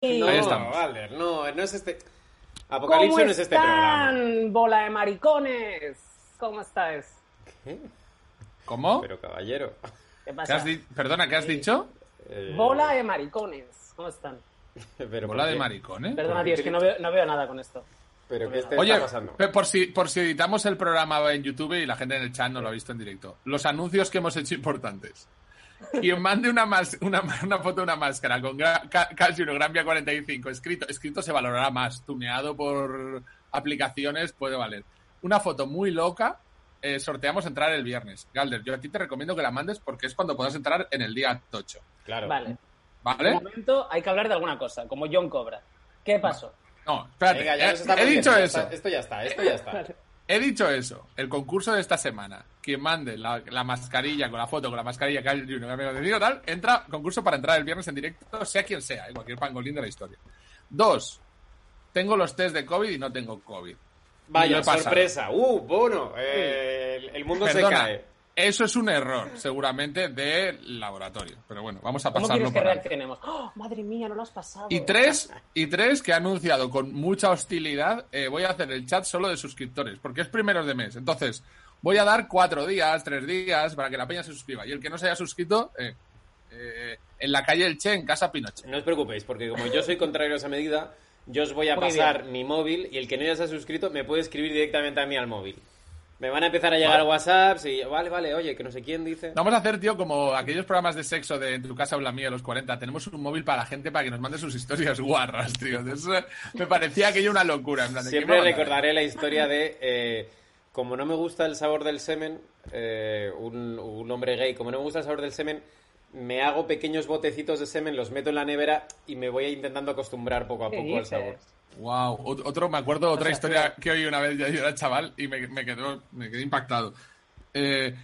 No, Ahí estamos. Valder, no, no es este. Apocalipsis no es este programa. están, bola de maricones? ¿Cómo estáis? ¿Cómo? Pero caballero. ¿Qué ¿Qué pasa? has di- Perdona, ¿qué has dicho? eh, Bola de maricones. ¿Cómo están? pero Bola ¿por de qué? maricón, ¿eh? Perdona, ¿por tío, qué es que no veo, no veo nada con esto. Pero ¿qué te Oye, está pasando? pe- por si, por si editamos el programa en YouTube y la gente en el chat no lo ha visto en directo. Los anuncios que hemos hecho importantes. Quien mande una, mas- una, una foto de una máscara con gra- ca- casi uno Granvia 45 escrito, escrito se valorará más. Tuneado por aplicaciones puede valer. Una foto muy loca. eh, sorteamos entrar el viernes. Galder, yo a ti te recomiendo que la mandes porque es cuando puedas entrar en el día 8. Claro. Vale. ¿Vale? momento hay que hablar de alguna cosa, como John Cobra. ¿Qué pasó? No, espérate. Venga, ya he- dicho eso. Esto ya está, esto ya está. He dicho eso. El concurso de esta semana. Quien mande la, la mascarilla con la foto, con la mascarilla que hay Junior, que amigo de Diego, tal, entra concurso para entrar el viernes en directo, sea quien sea, en cualquier pangolín de la historia. Dos. Tengo los test de COVID y no tengo COVID. Vaya, sorpresa. Uh, Bono. eh, el, el mundo Perdona, se cae. Eso es un error, seguramente, del laboratorio. Pero bueno, vamos a ¿Cómo pasarlo quieres que por alto. reaccionemos? ¡Oh, madre mía, no lo has pasado! Y tres, y tres que ha anunciado con mucha hostilidad, eh, voy a hacer el chat solo de suscriptores, porque es primeros de mes. Entonces, voy a dar cuatro días, tres días, para que la peña se suscriba. Y el que no se haya suscrito, eh, eh, en la calle El Che, en casa Pinochet. No os preocupéis, porque como yo soy contrario a esa medida, yo os voy a Muy pasar bien. mi móvil y el que no ya se ha suscrito me puede escribir directamente a mí al móvil. Me van a empezar a llegar WhatsApps y vale, vale, oye, que no sé quién dice. Vamos a hacer, tío, como aquellos programas de sexo de En tu casa o la mía, los 40. Tenemos un móvil para la gente para que nos mande sus historias guarras, tío. Eso me parecía aquello una locura. en plan de, ¿quién Siempre recordaré la historia de, eh, como no me gusta el sabor del semen, eh, un, un hombre gay, como no me gusta el sabor del semen, me hago pequeños botecitos de semen, los meto en la nevera y me voy intentando acostumbrar poco a ¿Qué poco al sabor. Wow, Ot- otro, me acuerdo otra sea, historia que oí una vez, yo era chaval y me, me quedó, me quedé impactado. Eh,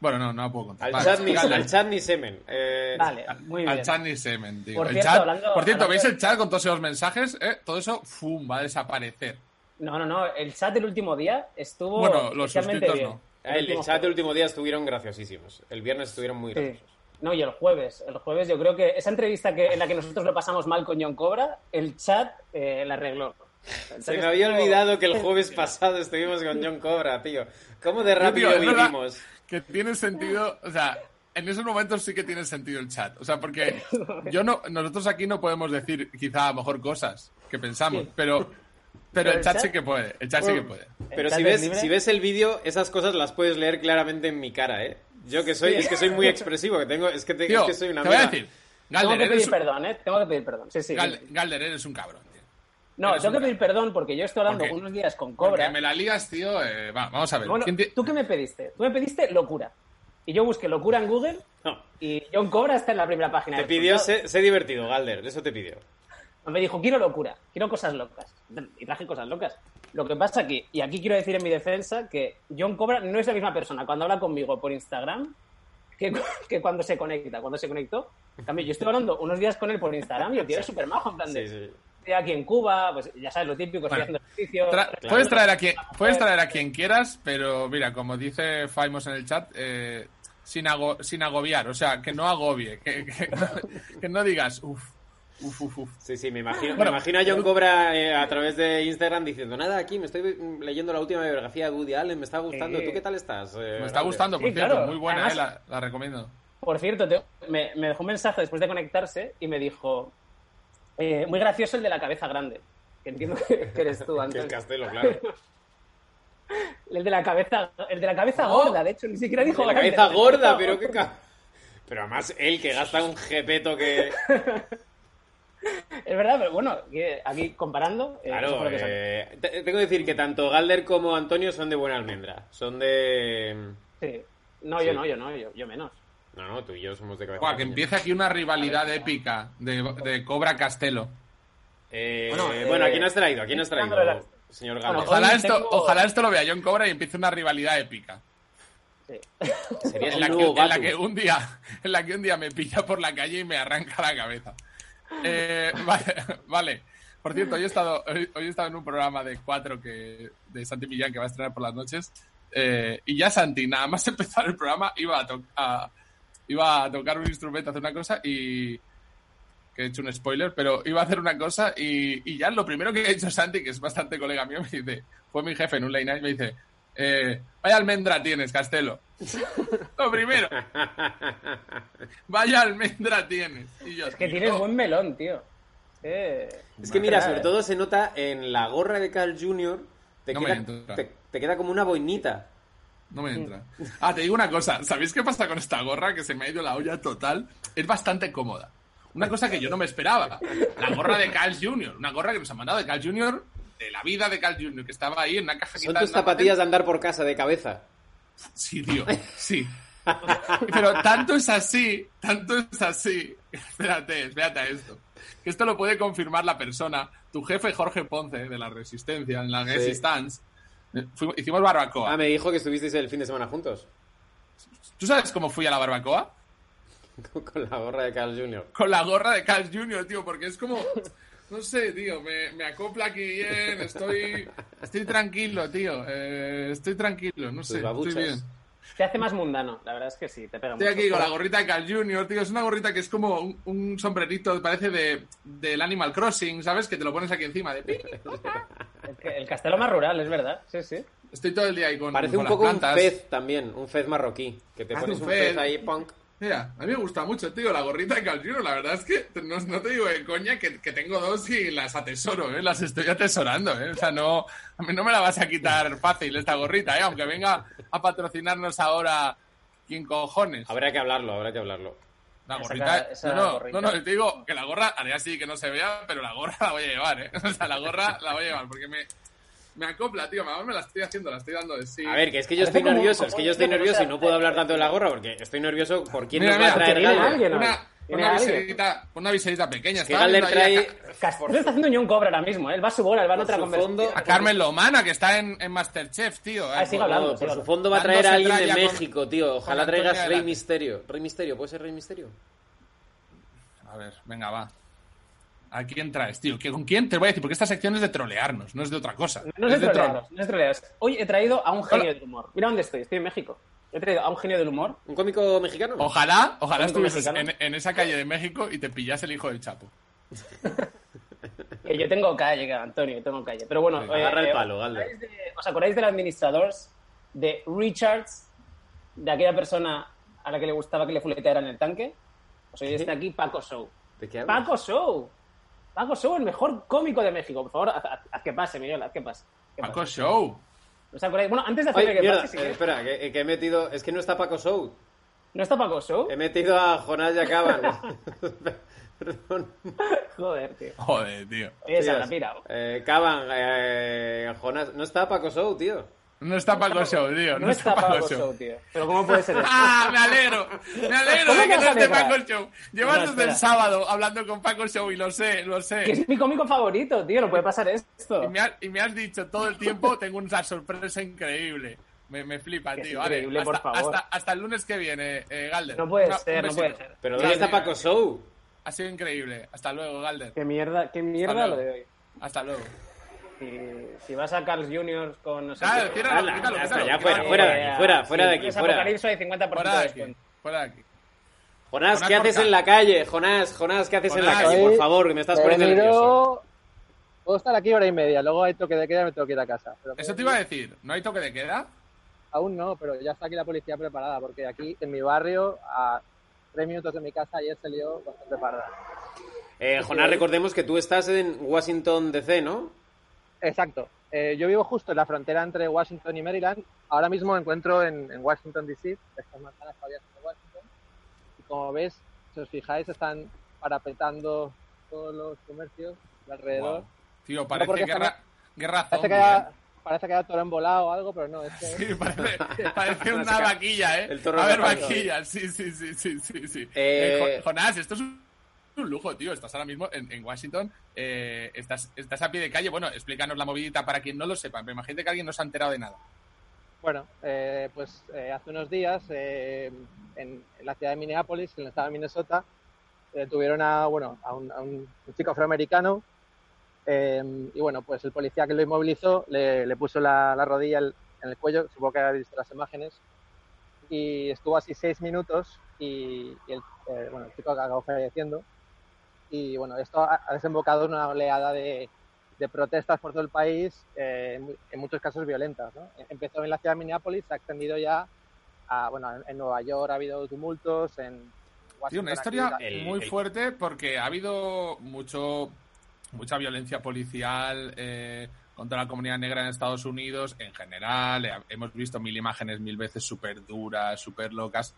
bueno, no, no la puedo contar. Al, Vale, chat, ni, Galder, al chat ni semen. Eh, Vale, muy bien. al chat ni semen, tío. Por El cierto, chat- hablando- por cierto, hablando ¿veis de- el chat con todos esos mensajes? Eh, Todo eso, ¡fum! va a desaparecer. No, no, no. El chat del último día estuvo. Bueno, los suscritos bien. no. Ah, el, último chat del último día estuvieron graciosísimos. El viernes estuvieron muy Sí. graciosos. No, y el jueves. El jueves yo creo que esa entrevista que, en la que nosotros lo pasamos mal con John Cobra, el chat eh, la arregló. El Se me había olvidado que el jueves pasado estuvimos con John Cobra, tío. ¿Cómo de rápido Tío, vivimos? Que tiene sentido, o sea, en esos momentos sí que tiene sentido el chat. O sea, porque yo no, nosotros aquí no podemos decir quizá a lo mejor cosas que pensamos, Sí. pero, pero, el chat, chat- sí que puede, el chat sí que puede. Pero si es ves, si ves el vídeo, esas cosas las puedes leer claramente en mi cara, ¿eh? Yo que soy, es que soy muy expresivo, que tengo, es que, te- Tío, es que soy una te voy a decir, Tengo Galder, que eres, pedir perdón, ¿eh? Tengo que pedir perdón. Sí, sí. Gal- Galder, eres un cabrón, tío. no, eres tengo que pedir perdón porque yo estoy hablando unos días con Porque Cobra. me la lías, tío. eh, va, vamos a ver. Bueno, ¿quién te- ¿tú qué me pediste? Tú me pediste locura. Y yo busqué locura en Google No, y John Cobra está en la primera página. te pidió sé, sé divertido, Galder, eso te pidió. Me dijo, quiero locura, quiero cosas locas. Y traje cosas locas. Lo que pasa que, y aquí quiero decir en mi defensa, que John Cobra no es la misma persona cuando habla conmigo por Instagram que, que cuando se conecta. Cuando se conectó, en cambio, yo estoy hablando unos días con él por Instagram y el tío súper majo, en plan de, Sí, aquí en Cuba, pues ya sabes lo típico, estoy Bueno, haciendo ejercicio. Tra- Claro. Puedes traer a quien puedes traer a quien quieras, pero mira, como dice Faimos en el chat, eh, sin, ago- sin agobiar, o sea, que no agobie, que, que no, que no digas, uff, uff, uff, uff. Sí, sí, me imagino, Bueno, me imagino a John Cobra eh, a través de Instagram diciendo, nada, aquí me estoy mm, leyendo la última biografía de Woody Allen, me está gustando. ¿tú qué tal estás? eh, Me está gustando, por Sí, cierto, claro. muy buena, Además- eh, la, la recomiendo. Por cierto, te- me, me dejó un mensaje después de conectarse y me dijo, eh, muy gracioso el de la cabeza grande. Que entiendo que, que eres tú, Que Antonio. es Castelo, claro. El de la cabeza, el de la cabeza Oh. gorda, de hecho, ni siquiera dijo la grande, cabeza gorda, pero qué. Pero además él que gasta un jepeto que... Es verdad, pero bueno, aquí comparando. eh, Claro, que eh, te- tengo que decir que tanto Galder como Antonio son de buena almendra. Son de... Sí. No, sí. yo no, yo no, yo, yo menos. No, no, tú y yo somos de cabeza. Buah, que empieza aquí una rivalidad épica de, de Cobra Castelo. Eh, Bueno, bueno, eh, ¿a quién has traído? ¿A quién has traído, la- señor Galo? Ojalá esto, tengo- ojalá esto lo vea John Cobra y empiece una rivalidad épica. Sí. Sería En el la, que, en la que un día, en la que un día me pilla por la calle y me arranca la cabeza. Eh, vale. Por cierto, hoy he estado, hoy, he estado en un programa de cuatro que, de Santi Millán que va a estrenar por las noches. eh, y ya Santi, nada más empezar el programa, iba a, iba a tocar un instrumento, hacer una cosa y. que he hecho un spoiler, pero iba a hacer una cosa y, y ya lo primero que ha hecho Santi, que es bastante colega mío, me dice, fue mi jefe en un late night, me dice, eh, vaya almendra tienes, Castelo. Lo primero. Vaya almendra tienes. Y yo, Es que tienes buen melón, tío. Eh, Es que mira, sobre todo se nota en la gorra de Carl Jr. Te, No me queda, entra. te, te queda como una boinita. No me entra. Ah, te digo una cosa. ¿Sabéis qué pasa con esta gorra? Que se me ha ido la olla total. Es bastante cómoda. Una cosa que yo no me esperaba. La gorra de Carl Jr. Una gorra que nos han mandado de Carl Jr. De la vida de Carl Jr. Que estaba ahí en una caja Son tus zapatillas de andar por casa de cabeza. Sí, tío, sí. Pero tanto es así, tanto es así. Espérate, espérate a esto. Que esto lo puede confirmar la persona, tu jefe Jorge Ponce de la Resistencia, en la Sí. Resistance. Eh, fuimos- hicimos barbacoa. Ah, me dijo que estuvisteis el fin de semana juntos. ¿Tú sabes cómo fui a la barbacoa? Con la gorra de Carl Jr. Con la gorra de Carl Jr., tío, porque es como. No sé, tío, me, me acopla aquí bien, estoy, estoy tranquilo, tío, eh, estoy tranquilo, no sé, estoy bien. te hace más mundano, la verdad es que sí, te pega Estoy mucho. aquí con la gorrita de Carl Jr., tío. Es una gorrita que es como un, un sombrerito, parece de, del Animal Crossing, ¿sabes? Que te lo pones aquí encima. De... pi. El, el castelo más rural, es verdad. Sí, sí. Estoy todo el día ahí con, Parece con un las poco plantas. un pez también, un pez marroquí. Que te pones un pez. ahí, punk. Mira, a mí me gusta mucho, tío, la gorrita de Carl Jr. La verdad es que no, no te digo de coña que, que tengo dos y las atesoro, ¿eh? Las estoy atesorando, ¿eh? O sea, no, a mí no me la vas a quitar fácil esta gorrita, ¿eh? Aunque venga a patrocinarnos ahora, ¿quién cojones? Habrá que hablarlo, habrá que hablarlo. La gorrita. ca- esa no, no, gorrita. no, no, te digo que la gorra, haré así que no se vea, pero la gorra la voy a llevar, ¿eh? O sea, la gorra la voy a llevar porque me, me acopla, tío. Ahora me la estoy haciendo, la estoy dando de sí. A ver, que es que yo estoy nervioso, es que yo estoy nervioso y no puedo hablar tanto de la gorra porque estoy nervioso por quién Mira, nos va a traer alguien, ¿no? una, ¿Tiene una, viserita, una viserita pequeña. Que a trae... Está haciendo un cobra ahora mismo, ¿eh? Él va a su bola, él va Por otra conversación. fondo- A Carmen Lomana, que está en, en Masterchef, tío. Ah, eh. siga hablando. Por su fondo va a traer a alguien de México, tío. Ojalá traigas Rey. Misterio. Rey Misterio, ¿puede ser Rey Misterio? A ver, venga, va. ¿A quién traes, tío? ¿Qué- ¿Con quién? Te voy a decir, porque esta sección es de trolearnos, no es de otra cosa. No es de troleados, no es de troleados. Hoy he traído a un genio Hola. del humor. Mira dónde estoy, estoy en México. He traído a un genio del humor. ¿Un cómico mexicano? Ojalá, ojalá estuvieses en, esa calle de México y te pillase el hijo del Chapo. Que yo tengo calle, Antonio, yo tengo calle. Pero bueno, Venga, agarra el palo, ¿os acordáis de- ¿Os acordáis del administrador de Richards? De aquella persona a la que le gustaba que le fuletearan el tanque. Pues hoy está aquí Paco Show. ¿De qué hablas? Paco Show. Paco Show, el mejor cómico de México. Por favor, haz, que pase, Miguel, haz que pase. ¿Qué Paco? Show. ¿Os acordáis? Bueno, antes de hacer que mierda, pase, si eh, quieres- espera, que, que he metido... Es que no está Paco Show. ¿No está Paco Show? He metido a Jonás y Acaban. Perdón. Joder, tío. Joder, tío. Habrá Tíos, pirado. Eh, Caban, eh, Jonás... No está Paco Show, tío. No está Paco Show, tío. No, está Paco Show, tío. Pero ¿cómo puede ser eso? ¡Ah! Me alegro. Me alegro ¿Cómo de que no esté? Paco Show. Llevas No, desde el sábado hablando con Paco Show y lo sé, lo Que sé. es mi cómico favorito, tío. No puede pasar esto. Y me, has, y me has dicho todo el tiempo, tengo una sorpresa increíble. Me, me flipa, Que tío. Vale, increíble, hasta, por favor. hasta, hasta el lunes que viene, eh, Galder. No puede Una- ser, no puede ser. Pero ¿dónde está Paco Show? Ha sido increíble. Hasta luego, Galder. Qué mierda, qué mierda lo de hoy. Hasta luego. Si, si vas a Carl Jr. con no sé Dale, qué- quítalo, quítalo, ya fuera, fuera de Eh, aquí, fuera, fuera de aquí, fuera. Apocalipsis hay 50% Fuera de aquí. descuento. Fuera de aquí. Jonás, Jonás ¿qué haces en la calle? Jonás, Jonás, ¿qué haces en la calle? Por favor, que me estás poniendo nervioso. Puedo estar aquí hora y media, luego hay toque de queda y me tengo que ir a casa. Pero Eso te iba a decir. ¿No hay toque de queda? Aún no, pero ya está aquí la policía preparada, porque aquí en mi barrio, a tres minutos de mi casa, ayer se lió bastante parda. Eh, Jonás, recordemos que tú estás en Washington DC, ¿no? Exacto. Eh, yo vivo justo en la frontera entre Washington y Maryland. Ahora mismo me encuentro en, en Washington, D.C. Estas manzanas todavía son de Washington. Y como ves, si os fijáis, están parapetando todos los comercios de alrededor. Wow. Tío, parece guerra, guerra Parece zombie, que, haya, ¿eh? parece que era toro embolado o algo, pero no, es que... Sí, parece, parece una vaquilla, ¿eh? El toro a ver, vaquilla, sí, sí, sí, sí, sí. sí. Eh, Eh, Jo- Jonás, esto es un un lujo, tío. Estás ahora mismo en, en Washington, eh, estás, estás a pie de calle. Bueno, explícanos la movidita para quien no lo sepa. Me imagino que alguien no se ha enterado de nada. Bueno, eh, pues eh, hace unos días eh, en, la ciudad de Minneapolis, en el estado de Minnesota, eh, tuvieron a, bueno, a, un, a un- chico afroamericano eh, y bueno, pues el policía que lo inmovilizó le, le puso la, la rodilla en el cuello, supongo que habéis visto las imágenes, y estuvo así seis minutos y, y el, eh, bueno, el chico acabó falleciendo. Y bueno, esto ha, desembocado en una oleada de, de protestas por todo el país, eh, en mu- en muchos casos violentas. ¿no? Empezó en la ciudad de Minneapolis, se ha extendido ya a, bueno, en, en Nueva York ha habido tumultos, en Washington. Tío, una historia El- muy el- fuerte porque ha habido mucho mucha violencia policial eh, contra la comunidad negra en Estados Unidos en general. Eh, hemos visto mil imágenes mil veces súper duras, súper locas.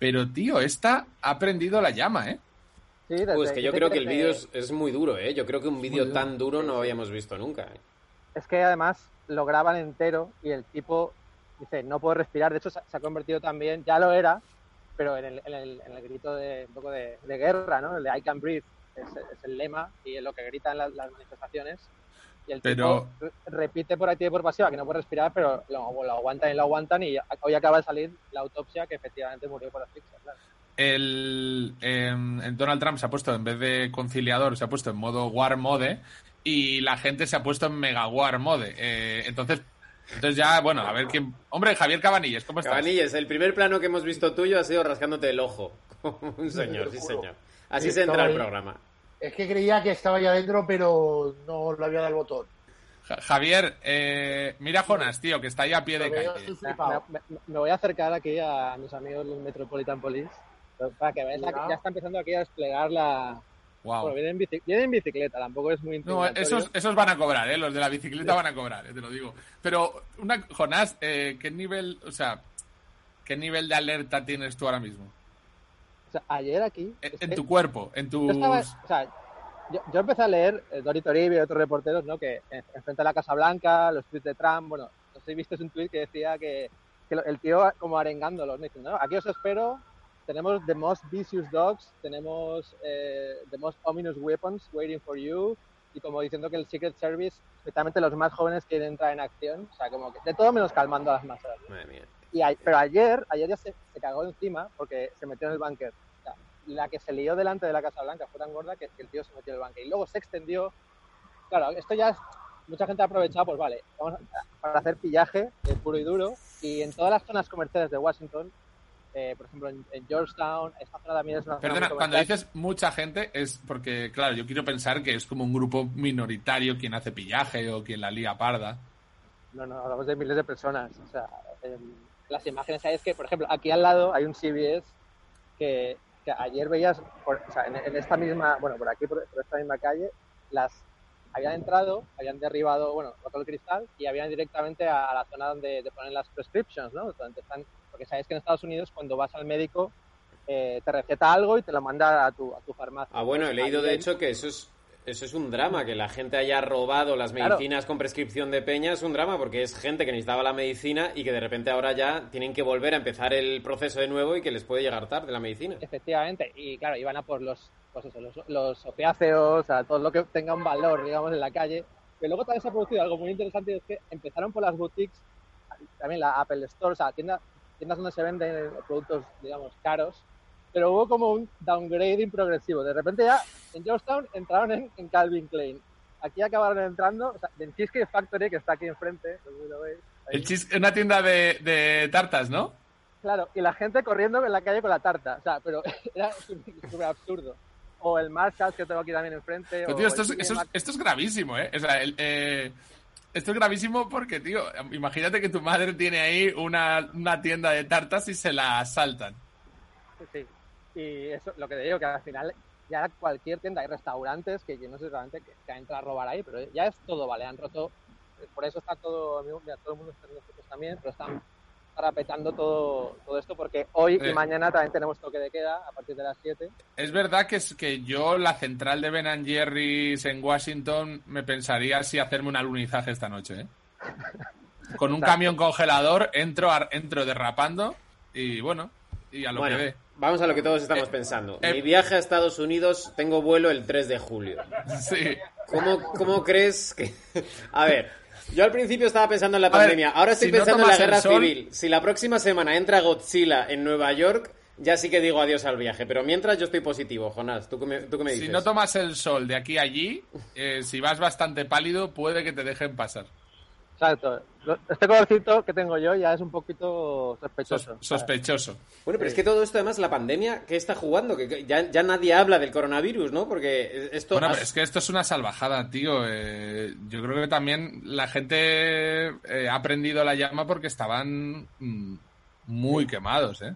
Pero, tío, esta ha prendido la llama, ¿eh? Sí, desde- Pues que yo creo que el vídeo es, es muy duro, ¿eh? Yo creo que un vídeo tan duro no habíamos visto nunca. ¿eh? Es que además lo graban entero y el tipo dice, no puedo respirar. De hecho, se, se ha convertido también, ya lo era, pero en el, en el, en el grito de un poco de, de guerra, ¿no? El de I can breathe es, es el lema y es lo que gritan las, las manifestaciones. Y el Pero- tipo re- repite por activa y por pasiva que no puede respirar, pero lo, lo aguantan y lo aguantan y hoy acaba de salir la autopsia que efectivamente murió por asfixia. Claro. El, el Donald Trump se ha puesto, en vez de conciliador, se ha puesto en modo war mode y la gente se ha puesto en mega war mode. Eh, entonces, entonces ya, bueno, a ver quién... Hombre, Javier Cabanilles, ¿cómo estás? Cabanilles, el primer plano que hemos visto tuyo ha sido rascándote el ojo. Como un señor, sí, señor. Así Sí, se entra ahí. programa. Es que creía que estaba ya dentro, pero no le había dado el botón. Ja- Javier, eh, mira a Jonas, tío, que está ahí a pie de calle. me- me voy a acercar aquí a mis amigos del Metropolitan Police para que Mira. ya está empezando aquí a desplegar la... Wow. Bueno, viene en, viene en bicicleta, tampoco es muy No, intimidatorio. esos, esos van a cobrar, ¿eh? Los de la bicicleta van a cobrar, eh, te lo digo. Pero, una, Jonás, eh, ¿qué nivel, o sea, qué nivel de alerta tienes tú ahora mismo? O sea, ayer aquí... En, es en tu cuerpo, en o sea, yo, yo empecé a leer eh, Dori Toribio y otros reporteros, ¿no? Que en- enfrente a la Casa Blanca, los tweets de Trump, bueno, no sé si viste un tweet que decía que, que el tío como arengándolos, ¿no? Diciendo, no, aquí os espero, tenemos the most vicious dogs, tenemos eh, the most ominous weapons waiting for you, y como diciendo que el Secret Service, especialmente los más jóvenes, quieren entrar en acción, o sea, como que de todo menos calmando a las masas. ¿no? Madre mía. Y a- pero ayer, ayer ya se, se cagó encima porque se metió en el búnker. O sea, la que se lió delante de la Casa Blanca fue tan gorda que, que el tío se metió en el búnker. Y luego se extendió. Claro, esto ya es. Mucha gente ha aprovechado, pues vale, vamos a- para hacer pillaje eh, puro y duro. Y en todas las zonas comerciales de Washington, eh, por ejemplo en, en Georgetown, esta zona también es una zona Perdona, cuando dices mucha gente es porque, claro, yo quiero pensar que es como un grupo minoritario quien hace pillaje o quien la lía parda. No, no, hablamos de miles de personas. O sea, em, las imágenes hay es que, por ejemplo, aquí al lado hay un CBS que, que ayer veías, por- o sea, en, en esta misma, bueno, por aquí, por, por esta misma calle, las habían entrado, habían derribado, bueno, roto el cristal y habían directamente a, a la zona donde te ponen las prescriptions, ¿no? Donde están, porque sabéis que en Estados Unidos cuando vas al médico eh, te receta algo y te lo manda a tu, a tu farmacia. Ah, bueno, he leído de hecho que eso es, eso es un drama, que la gente haya robado las Claro. medicinas con prescripción de peña es un drama, porque es gente que necesitaba la medicina y que de repente ahora ya tienen que volver a empezar el proceso de nuevo y que les puede llegar tarde la medicina. Efectivamente, y claro, iban a por los, pues eso, los, los opiáceos, o sea, todo lo que tenga un valor, digamos, en la calle. Pero luego también se ha producido algo muy interesante, es que empezaron por las boutiques, también la Apple Store, o sea, tiendas, tiendas donde se venden productos, digamos, caros, pero hubo como un downgrading progresivo. De repente ya en Georgetown entraron en, en Calvin Klein. Aquí acabaron entrando, o sea, en Cheesecake Factory, que está aquí enfrente, lo veis. El chis- una tienda de, de tartas, ¿no? Claro, y la gente corriendo en la calle con la tarta. O sea, pero era súper absurdo. O el Marshalls que tengo aquí también enfrente. Pero, o tío, esto es, TJ esto, es, esto es gravísimo, ¿eh? O sea, el, eh, esto es gravísimo porque, tío, imagínate que tu madre tiene ahí una, una tienda de tartas y se la asaltan. Sí. Y eso, lo que te digo, que al final ya cualquier tienda, hay restaurantes que yo no sé realmente que, que entra a robar ahí, pero ya es todo, vale, han roto, por eso está todo, mira, todo el mundo está en nosotros también, pero están parapetando todo, todo esto porque hoy Eh. y mañana también tenemos toque de queda a partir de las 7. Es verdad que, es, que yo, la central de Ben Jerry's en Washington, me pensaría si hacerme un alunizaje esta noche, ¿eh? Con un camión congelador entro, ar- entro derrapando y bueno, y a lo Bueno, que dé. vamos a lo que todos estamos Eh, pensando. eh. Mi viaje a Estados Unidos, tengo vuelo el 3 de julio. Sí. ¿Cómo, cómo crees que.? A ver, yo al principio estaba pensando en la ver, pandemia, ahora estoy si no pensando en la guerra sol- civil. Si la próxima semana entra Godzilla en Nueva York, ya sí que digo adiós al viaje. Pero mientras yo estoy positivo, Jonás, ¿tú qué me, tú qué me dices? Si no tomas el sol de aquí a allí, eh, si vas bastante pálido, puede que te dejen pasar. Exacto. Este colorcito que tengo yo ya es un poquito sospechoso. Sos- sospechoso. Bueno, pero es que todo esto, además, la pandemia, ¿qué está jugando? Que que ya, ya nadie habla del coronavirus, ¿no? Porque esto. Bueno, has- pero es que esto es una salvajada, tío. Eh, yo creo que también la gente eh, ha aprendido la llama porque estaban mm, muy quemados, ¿eh?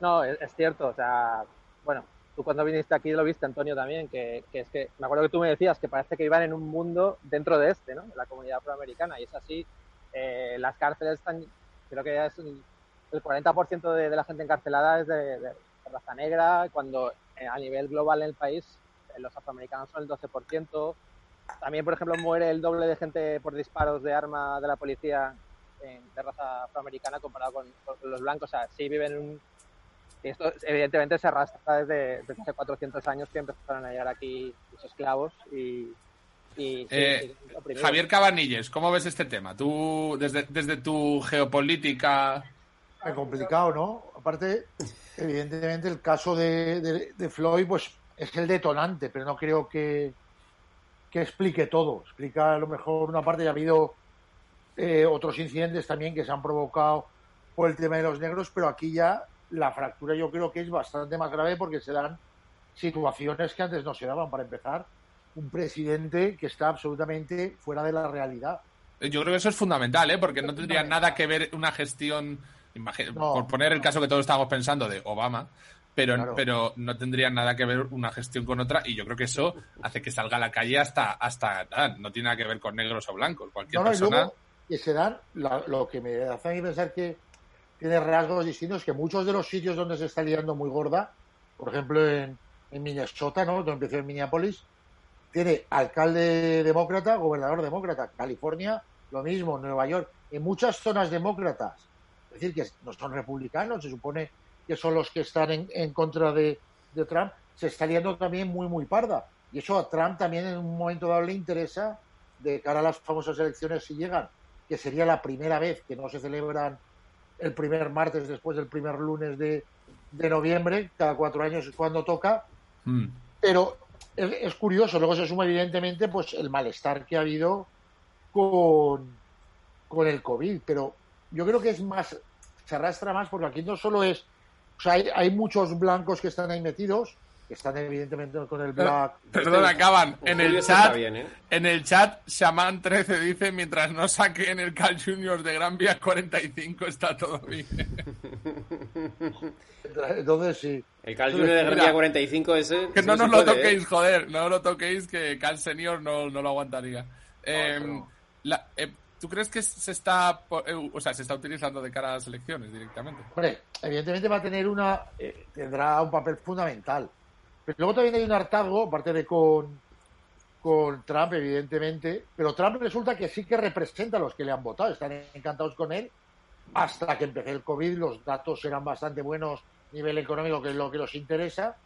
No, es, es cierto. O sea, bueno, tú cuando viniste aquí lo viste, Antonio, también, que, que es que me acuerdo que tú me decías que parece que iban en un mundo dentro de este, ¿no? La comunidad afroamericana. Y es así. Eh, las cárceles están, creo que ya es un- el 40% de, de la gente encarcelada es de, de- raza negra, cuando eh, a nivel global en el país eh, los afroamericanos son el 12%. También, por ejemplo, muere el doble de gente por disparos de arma de la policía en- de raza afroamericana comparado con, con los blancos. O sea, sí viven en un... esto evidentemente se arrastra desde, desde hace 400 años que empezaron a llegar aquí los esclavos y... Eh. Javier Cabanilles, ¿cómo ves este tema? Tú, desde, desde tu geopolítica... Es complicado, ¿no? Aparte, evidentemente, el caso de, de- de Floyd, pues es el detonante, pero no creo que, que explique todo. Explica a lo mejor una parte, y ha habido eh, otros incidentes también que se han provocado por el tema de los negros, pero aquí ya la fractura yo creo que es bastante más grave porque se dan situaciones que antes no se daban. Para empezar, un presidente que está absolutamente fuera de la realidad. Yo creo que eso es fundamental, ¿eh? Porque no tendría nada que ver una gestión, No. por poner el caso que todos estamos pensando de Obama, pero, Claro. pero no tendría nada que ver una gestión con otra y yo creo que eso hace que salga a la calle hasta, hasta no tiene nada que ver con negros o blancos. Cualquier No, no, y persona... luego que se dan, la- lo que me hace a mí pensar que tiene rasgos distintos, que muchos de los sitios donde se está liando muy gorda, por ejemplo en, Minnesota, ¿no? donde empezó en Minneapolis, tiene alcalde demócrata, gobernador demócrata, California, lo mismo, Nueva York, en muchas zonas demócratas, es decir, que no son republicanos, se supone que son los que están en, en contra de, de Trump, se está liando también muy, muy parda. Y eso a Trump también en un momento dado le interesa de cara a las famosas elecciones si llegan, que sería la primera vez que no se celebran el primer martes después del primer lunes de, de noviembre, cada cuatro años es cuando toca, Mm. pero es, es curioso, luego se suma evidentemente pues el malestar que ha habido con, con el COVID, pero yo creo que es más, se arrastra más porque aquí no solo es, o sea, hay, hay muchos blancos que están ahí metidos, que están evidentemente con el black. Perdona, acaban. En Julio el chat, bien, ¿eh? en el chat, Shaman 13 dice, mientras no saquen el Cal Juniors de Gran Vía 45 está todo bien. Entonces sí. El Cal Junior de Gran Vía 45 ese. Que no nos lo puede, ¿eh? toquéis, joder, no lo toquéis, que Cal Senior no, no lo aguantaría. Eh, la- eh, ¿Tú crees que se está, eh, o sea, se está utilizando de cara a las elecciones directamente? Hombre, evidentemente va a tener una, eh, tendrá un papel fundamental. Pero luego también hay un hartazgo, aparte de con, con Trump, evidentemente, pero Trump resulta que sí que representa a los que le han votado, están encantados con él. Hasta que empecé el COVID, los datos eran bastante buenos a nivel económico, que es lo que los interesa,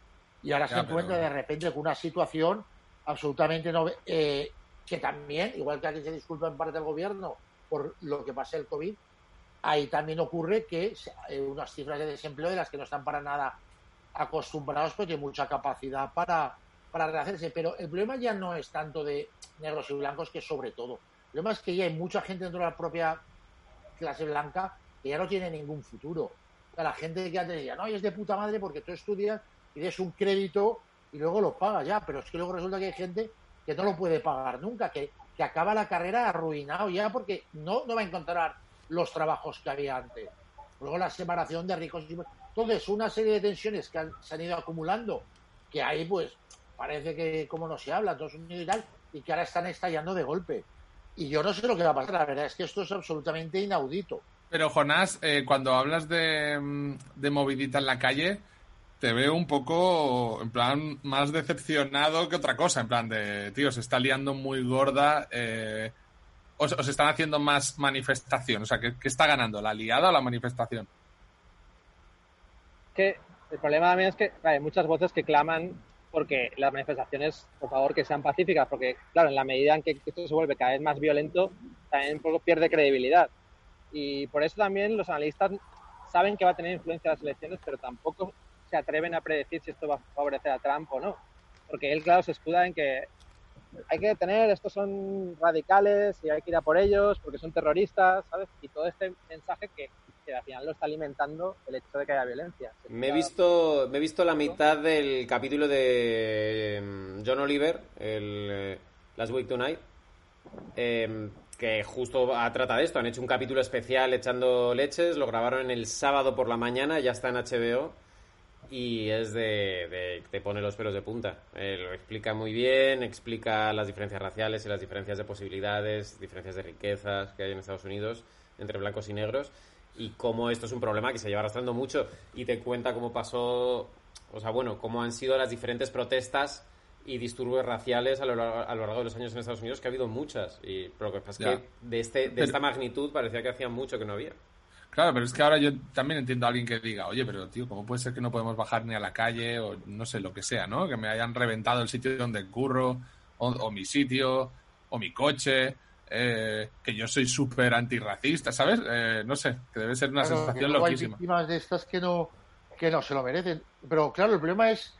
y ahora Ya, se encuentra pero- de repente con una situación absolutamente no, eh, que también, igual que aquí se disculpa en parte el gobierno por lo que pasa el COVID, ahí también ocurre que hay unas cifras de desempleo de las que no están para nada acostumbrados, pero tienen mucha capacidad para, para rehacerse. Pero el problema ya no es tanto de negros y blancos, que sobre todo. El problema es que ya hay mucha gente dentro de la propia clase blanca que ya no tiene ningún futuro. La gente que antes decía, no, y es de puta madre porque tú estudias y des un crédito y luego lo pagas ya, pero es que luego resulta que hay gente que no lo puede pagar nunca, que, que acaba la carrera arruinado ya porque no, no va a encontrar los trabajos que había antes. Luego la separación de ricos y entonces una serie de tensiones que han- se han ido acumulando, que ahí pues parece que como no se habla, Estados Unidos y tal, y que ahora están estallando de golpe. Y yo no sé lo que va a pasar, la verdad es que esto es absolutamente inaudito. Pero Jonás, eh, cuando hablas de, mm, de movidita en la calle, te veo un poco, en plan, más decepcionado que otra cosa. En plan de, tío, se está liando muy gorda. eh, o, se- o se están haciendo más manifestación? O sea, ¿qué, qué está ganando? ¿La liada o la manifestación? Que el problema también es que hay muchas voces que claman porque las manifestaciones, por favor, que sean pacíficas, porque, claro, en la medida en que esto se vuelve cada vez más violento, también pierde credibilidad. Y por eso también los analistas saben que va a tener influencia en las elecciones, pero tampoco se atreven a predecir si esto va a favorecer a Trump o no. Porque él, claro, se escuda en que hay que detener, estos son radicales y hay que ir a por ellos porque son terroristas, ¿sabes? Y todo este mensaje que, que al final lo está alimentando el hecho de que haya violencia. Se Me he visto, me he visto la mitad del capítulo de mm, John Oliver, el eh, Last Week Tonight, eh, que justo trata de esto. Han hecho un capítulo especial echando leches, lo grabaron en el sábado por la mañana, ya está en HBO y es de, de- te pone los pelos de punta. Eh, lo explica muy bien, explica las diferencias raciales y las diferencias de posibilidades, diferencias de riquezas que hay en Estados Unidos entre blancos y negros y cómo esto es un problema que se lleva arrastrando mucho y te cuenta cómo pasó, o sea, bueno, cómo han sido las diferentes protestas y disturbios raciales a lo, largo, a lo largo de los años en Estados Unidos, que ha habido muchas. Y pero lo que pasa es que de, este, de Pero- esta magnitud parecía que hacía mucho que no había. Claro, pero es que ahora yo también entiendo a alguien que diga, oye, pero tío, ¿cómo puede ser que no podemos bajar ni a la calle o no sé lo que sea, ¿no? Que me hayan reventado el sitio donde curro o, o mi sitio o mi coche, eh, que yo soy súper antirracista, ¿sabes? Eh, no sé, que debe ser una Claro, que sensación luego hay loquísima. víctimas de estas que no, que no se lo merecen. Pero claro, el problema es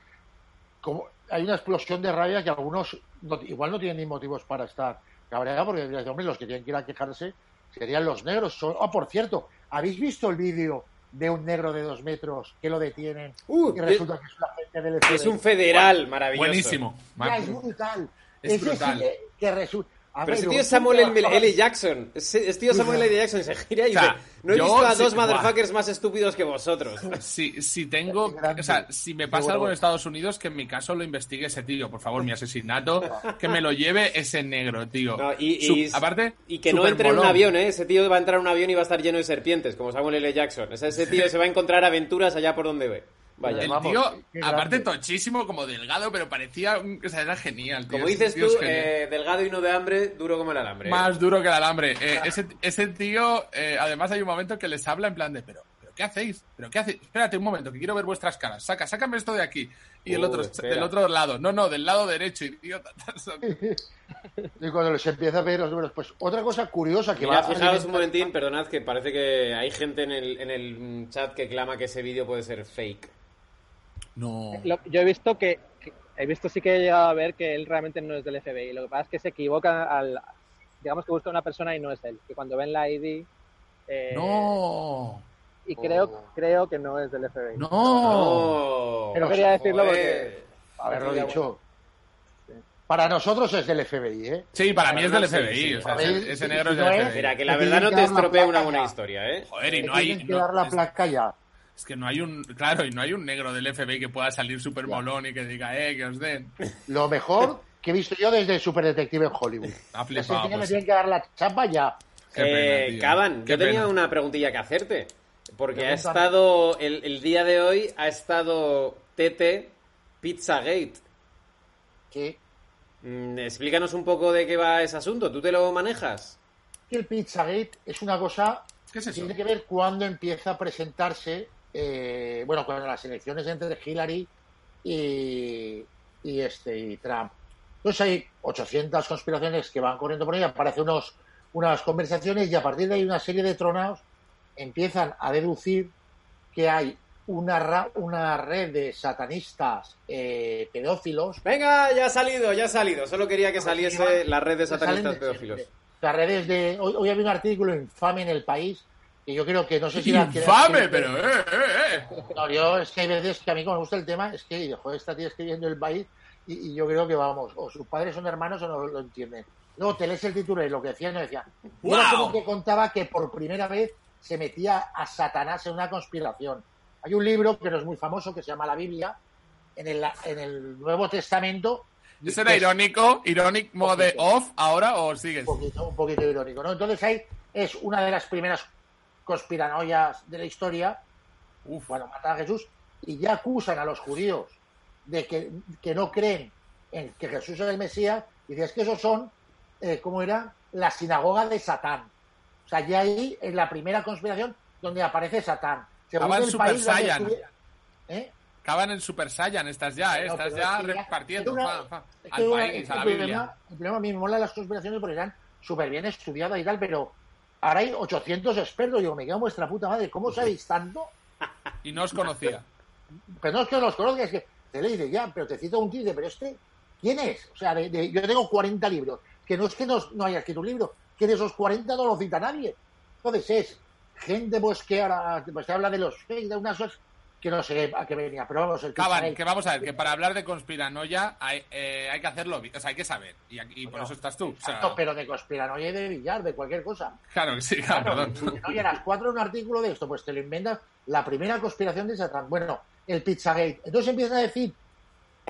como hay una explosión de rabia que algunos no- igual no tienen ni motivos para estar cabreados porque dirás, hombre, los que tienen que ir a quejarse serían los negros. Son- Ah, por cierto, ¿habéis visto el vídeo de un negro de dos metros que lo detienen Uh, y resulta que es un agente del FBI? Es un federal maravilloso. Buenísimo. Ya, es brutal. Es brutal. que, que resulta... A Pero ver, ese luego tío es Samuel L. Jackson. Ese ese tío es Samuel L. Jackson se gira y O sea, dice, no he yo visto a dos motherfuckers más estúpidos que vosotros. Si, si tengo, o sea, si me pasa algo en Estados Unidos, que en mi caso lo investigue ese tío, por favor, mi asesinato, que me lo lleve ese negro, tío. No, y, Su- aparte, y que no entre en un avión, ¿eh? Ese tío va a entrar en un avión y va a estar lleno de serpientes, como Samuel L. Jackson. O sea, ese tío se va a encontrar aventuras allá por donde ve. Vaya. El Vamos, tío, qué aparte grande. tochísimo, como delgado, pero parecía, un- o sea, era genial. tío. Como dices tío tú, eh, delgado y no de hambre, duro como el alambre. ¿eh? Más duro que el alambre. Eh, ese, ese tío, eh, además hay un momento que les habla en plan de, pero, pero ¿qué hacéis? ¿Pero qué hacéis? Espérate un momento, que quiero ver vuestras caras. Saca, sácame esto de aquí. Y el otro, espera. del otro lado. No, no, del lado derecho, idiota. Y cuando les empieza a ver los números, pues otra cosa curiosa que Mira, va a fijaos un momentín, perdonad, que parece que hay gente en el, en el chat que clama que ese vídeo puede ser fake. No. Lo- yo he visto que, que- he visto sí que he llegado a ver que él realmente no es del FBI. Lo que pasa es que se equivoca al, digamos que busca una persona y no es él. Que cuando ven la ID eh, No. y creo Oh. creo que no es del FBI. No. No. Pero quería decirlo Joder. Haberlo dicho. Para nosotros es del FBI, ¿eh? Sí, para mí es del FBI. sí. o sea, ese, ese negro es del FBI. Mira, que la verdad no te estropea una buena historia, ¿eh? Joder, y no hay. no- dar la placa ya. Es que no hay un. Claro, y no hay un negro del FBI que pueda salir súper molón y que diga, eh, que os den. Lo mejor que he visto yo desde Super Detective en Hollywood. Ha flipado. pues. tienen que dar la chapa ya. Qué pena, Eh, tío. Caban, Qué yo tenía pena. una preguntilla que hacerte. Porque ha estado, el, el día de hoy ha estado TT Pizzagate. Que, Mm, explícanos un poco de qué va ese asunto. ¿Tú te lo manejas? que el Pizzagate es una cosa ¿Qué es eso? tiene que ver cuando empieza a presentarse, eh, bueno, con las elecciones entre Hillary y, y este y Trump. Entonces hay 800 conspiraciones que van corriendo por ahí, aparecen unos, unas conversaciones y a partir de ahí una serie de tronados empiezan a deducir que hay una, ra- una red de satanistas eh, pedófilos Venga, ya ha salido, ya ha salido. Solo quería que saliese la red de satanistas pedófilos. Las redes de... Hoy, hoy había un artículo infame en El País que yo creo que no sé si... era- Infame, pero, eh, eh, eh. No, yo es que hay veces que a mí como me gusta el tema es que, joder, esta tía escribiendo el país y, y yo creo que vamos, o sus padres son hermanos o no lo entienden. Luego te lees el título y lo que decía no decía. Y era como que contaba que por primera vez se metía a Satanás en una conspiración. Hay un libro que no es muy famoso que se llama la Biblia, en el, en el Nuevo Testamento. ¿Eso era irónico? ¿Irónico de Poquito. off ahora o sigues? Un poquito, un poquito irónico, ¿no? Entonces ahí es una de las primeras conspiranoias de la historia Uf. bueno, matan a Jesús y ya acusan a los judíos de que, que no creen en que Jesús es el Mesías y dices que esos son, eh, ¿cómo era? la sinagoga de Satán. O sea, ya ahí es la primera conspiración donde aparece Satán. Acaban Super país Saiyan. estuviera- ¿Eh? Acaban en Super Saiyan, estás ya, ¿eh? No, Estás ya es que ya- repartiendo es una- fa, fa, es al que país, es a la el Biblia. problema, el problema a mí me mola las conspiraciones porque están súper bien estudiadas y tal, pero ahora hay 800 expertos. Digo, me quedo vuestra puta madre. ¿Cómo sabéis tanto? Y no os conocía. Pero no es que los conozcas, es que te le dice ya, pero te cito un tío, pero este, ¿quién es? O sea, de- de- yo tengo 40 libros, que no es que no, no haya escrito un libro, que de esos 40 no lo cita nadie. Entonces es gente pues que ahora pues, se habla de los fake, de unas cosas que no sé a qué venía, pero vamos, el Caban, Pizzagate- que vamos a ver, que para hablar de conspiranoia hay, eh, hay que hacerlo, o sea, hay que saber. Y, aquí- y por eso estás tú. o sea, Exacto, pero de conspiranoia y de billar, de cualquier cosa. claro que sí, claro, Claro, perdón. Oye, a las cuatro un artículo de esto, pues te lo inventas. La primera conspiración de Satán. Bueno, el Pizzagate. Entonces empiezan a decir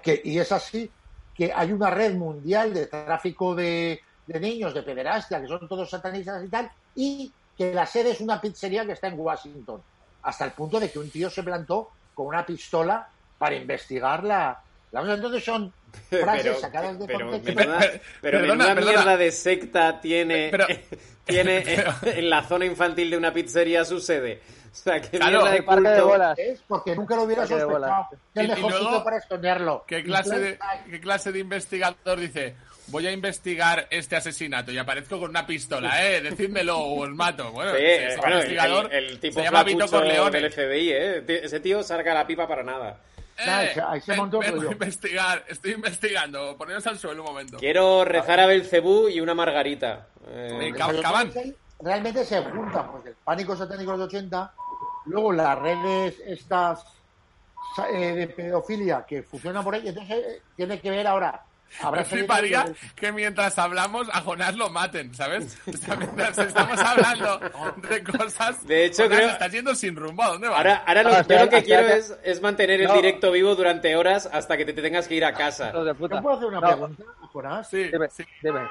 que, y es así, que hay una red mundial de tráfico de, de niños, de pederastia, que son todos satanistas y tal, y que la sede es una pizzería que está en Washington. Hasta el punto de que un tío se plantó con una pistola para investigar la. la. Entonces son frases Pero, sacadas de pero contexto. menuda, Pero- pero perdona, menuda perdona. mierda de secta tiene, Pero- tiene pero- en la zona infantil de una pizzería su sede. O sea, qué Claro. de de culto. bolas. es porque nunca lo hubiera sospechado. Es mejor sitio para esconderlo. ¿Qué clase, de, ¿Qué clase de investigador dice? Voy a investigar este asesinato y aparezco con una pistola, ¿eh? Decídmelo o os mato. Bueno, Sí, si eh, es bueno, el, investigador, el- el tipo se llama Vito Corleone. del FBI, ¿eh? Ese tío saca la pipa para nada. Nah, Eh, ese- ahí se ven- montó vengo rollo. a investigar, estoy investigando. Poneros al suelo un momento. Quiero rezar a Belcebú y una margarita. Eh, Eh, Realmente se juntan, porque el pánico satánico de los 80, luego las redes estas eh, de pedofilia que funcionan por ahí, entonces eh, tiene que ver ahora. Habrá Me fliparía que mientras hablamos a Jonás lo maten, ¿sabes? O sea, mientras estamos hablando de cosas. De hecho, Jonás creo- está yendo sin rumbo. ¿A dónde va? Ahora, ahora lo, Ah, yo lo que quiero es, es mantener el No. directo vivo durante horas hasta que te tengas que ir a casa. Hijos de ¿Yo puta. puedo hacer una No, pregunta, Jonás? Sí, Dime, sí. dime.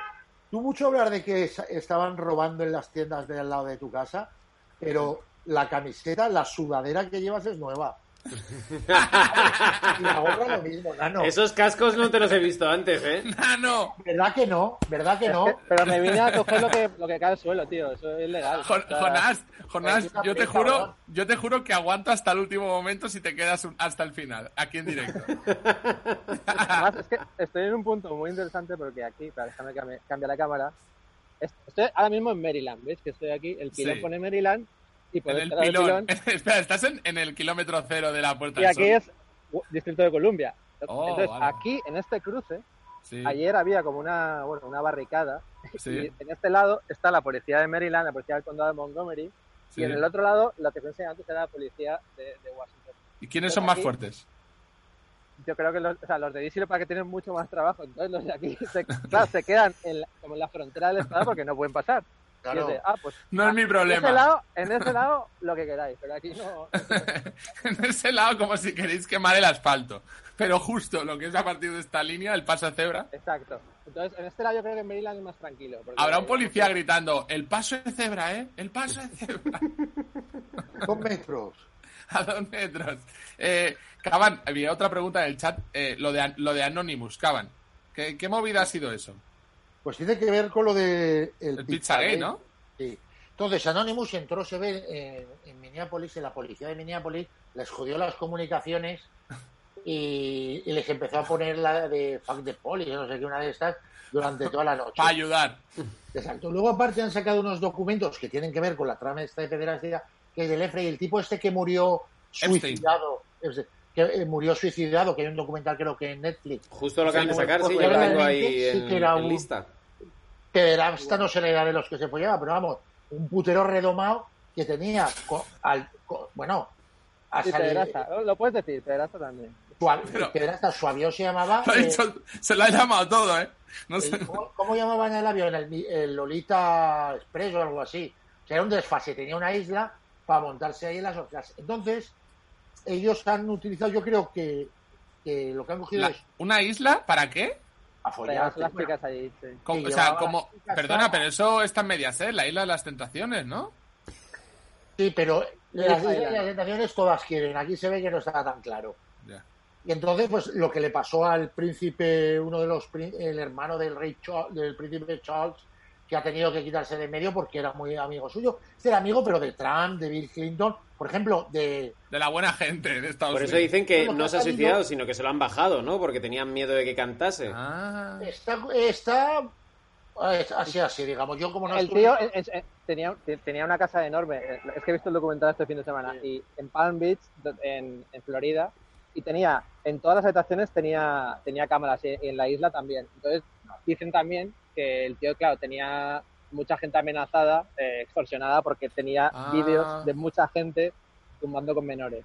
Tú mucho hablar de que estaban robando en las tiendas de al lado de tu casa, pero la camiseta, la sudadera que llevas es nueva. Y la gorra lo mismo, nano. Esos cascos no te los he visto antes, ¿eh? Ah, no. ¿Verdad que no? ¿Verdad que no? Pero me vine a coger lo que, lo que cae al suelo, tío. Eso es legal. Jon- O sea, Jonás, yo te juro, ¿verdad? yo te juro que aguanto hasta el último momento si te quedas un- hasta el final, aquí en directo. Además, es que estoy en un punto muy interesante porque aquí, para déjame cambie, cambia la cámara. est- Estoy ahora mismo en Maryland, ¿veis? Que estoy aquí, el pilón Sí. pone Maryland y En el pilón. pilón, Espera, estás en, en el kilómetro cero de la puerta y del aquí Sol. es Distrito de Columbia. Oh, Entonces, vale. aquí, en este cruce, Sí, ayer había como una, bueno, una barricada sí, y en este lado está la policía de Maryland, la policía del condado de Montgomery sí. y en el otro lado, lo que enseñé antes era la policía de, de Washington. ¿Y quiénes son más aquí- fuertes? yo creo que los, o sea, los de DC para que tienen mucho más trabajo. Entonces los de aquí se, claro, se quedan en la- como en la frontera del estado porque no pueden pasar. Y es Claro. de, ah, pues No es mi en ese, problema. lado, en ese lado lo que queráis, pero aquí no. en ese lado como si queréis quemar el asfalto. Pero justo lo que es a partir de esta línea, el paso de cebra, Exacto. Entonces, en este lado yo creo que en Maryland es más tranquilo. habrá un policía gritando, el paso de cebra, ¿eh? El paso de cebra. Dos metros. a dos metros. Eh, Caban, había otra pregunta en el chat, eh, lo, de, lo de Anonymous, Caban. ¿Qué, qué movida ha sido eso? Pues tiene que ver con lo de el, El Pizzagate, ¿no? Sí. Entonces, Anonymous entró, se ve, en, en Minneapolis, en la policía de Minneapolis, les jodió las comunicaciones y, y les empezó a poner la de fuck the police, no sé qué, una de estas, durante toda la noche. Para ayudar. Exacto. Luego, aparte, han sacado unos documentos que tienen que ver con la trama esta de pederastia, que es del EFRE y el tipo este que murió Epstein. suicidado. Este, Que eh, murió suicidado, que hay un documental creo que en Netflix. Justo lo acaban de Sí, sacar, sí, yo lo tengo ahí sí en, que era en un- lista. Pederasta no se le da de los que se follaba, pero vamos, un putero redomado que tenía, co- al, co- bueno, a Sí, salir- pederasta. Lo- puedes decir, pederasta también. Suave- Pero- Pederasta Suavio se llamaba. Eh, dicho- se lo ha llamado todo, ¿eh? No sé. ¿cómo, cómo llamaban el avión? El, el Lolita Express o algo así. O sea, era un desfase, tenía una isla para montarse ahí en las otras. Entonces, ellos han utilizado, yo creo que, que lo que han cogido La- es ¿Una isla? ¿Para qué? a Las, follar. las Bueno, chicas ahí, sí. Como- Sí, o sea, como... Perdona, a- pero eso está en Mediaset, la isla de las tentaciones, ¿no? Sí, pero las Isla. islas y las tentaciones todas quieren. Aquí se ve que no está tan claro. Ya. Y entonces, pues lo que le pasó al príncipe, uno de los, el hermano del rey Cha- del príncipe Charles, que ha tenido que quitarse de medio porque era muy amigo suyo. Este era amigo, pero de Trump, de Bill Clinton, por ejemplo, de... De la buena gente de Estados Por eso Unidos. dicen que Bueno, no se ha suicidado, sino que se lo han bajado, ¿no? Porque tenían miedo de que cantase. Ah. Está, está así, así, digamos. Yo como no El estuve- tío eh, eh, tenía, te- tenía una casa enorme. Eh, Es que he visto el documental este fin de semana. Y en Palm Beach, en Florida, y tenía, en todas las habitaciones tenía, tenía cámaras, y en la isla también. Entonces, dicen también que el tío, claro, tenía mucha gente amenazada, eh, extorsionada, porque tenía Ah. vídeos de mucha gente tumbando con menores.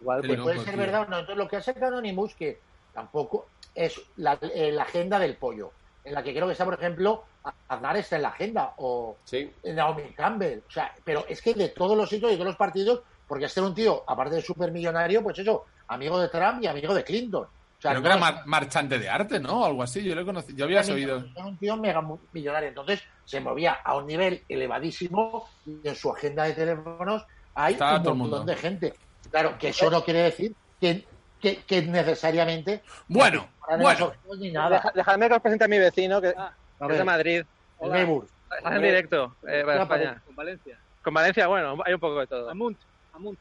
Igual, pues, loco, puede ser tío. verdad o no. Entonces, lo que ha sacado que tampoco es la, eh, la agenda del pollo, en la que creo que está, por ejemplo, Aznar está en la agenda, o Sí. Naomi Campbell. O sea, pero es que de todos los sitios y de todos los partidos, porque este era un tío, aparte de supermillonario, pues eso, amigo de Trump y amigo de Clinton. O sea, Creo que era mar- marchante de arte, ¿no? Algo así. Yo lo conocí. Yo había oído. Era un tío mega millonario. Entonces se movía a un nivel elevadísimo y en su agenda de teléfonos hay Estaba un montón mundo. de gente. Claro, que eso no quiere decir que, que, que necesariamente. Bueno, bueno. opciones Ni nada. deja- dejadme que os presente a mi vecino, que, A que es de Madrid. el Neighbor. Estás en directo eh, para España. Con Valencia. Con Valencia, bueno, hay un poco de todo. Amunt. Amunt.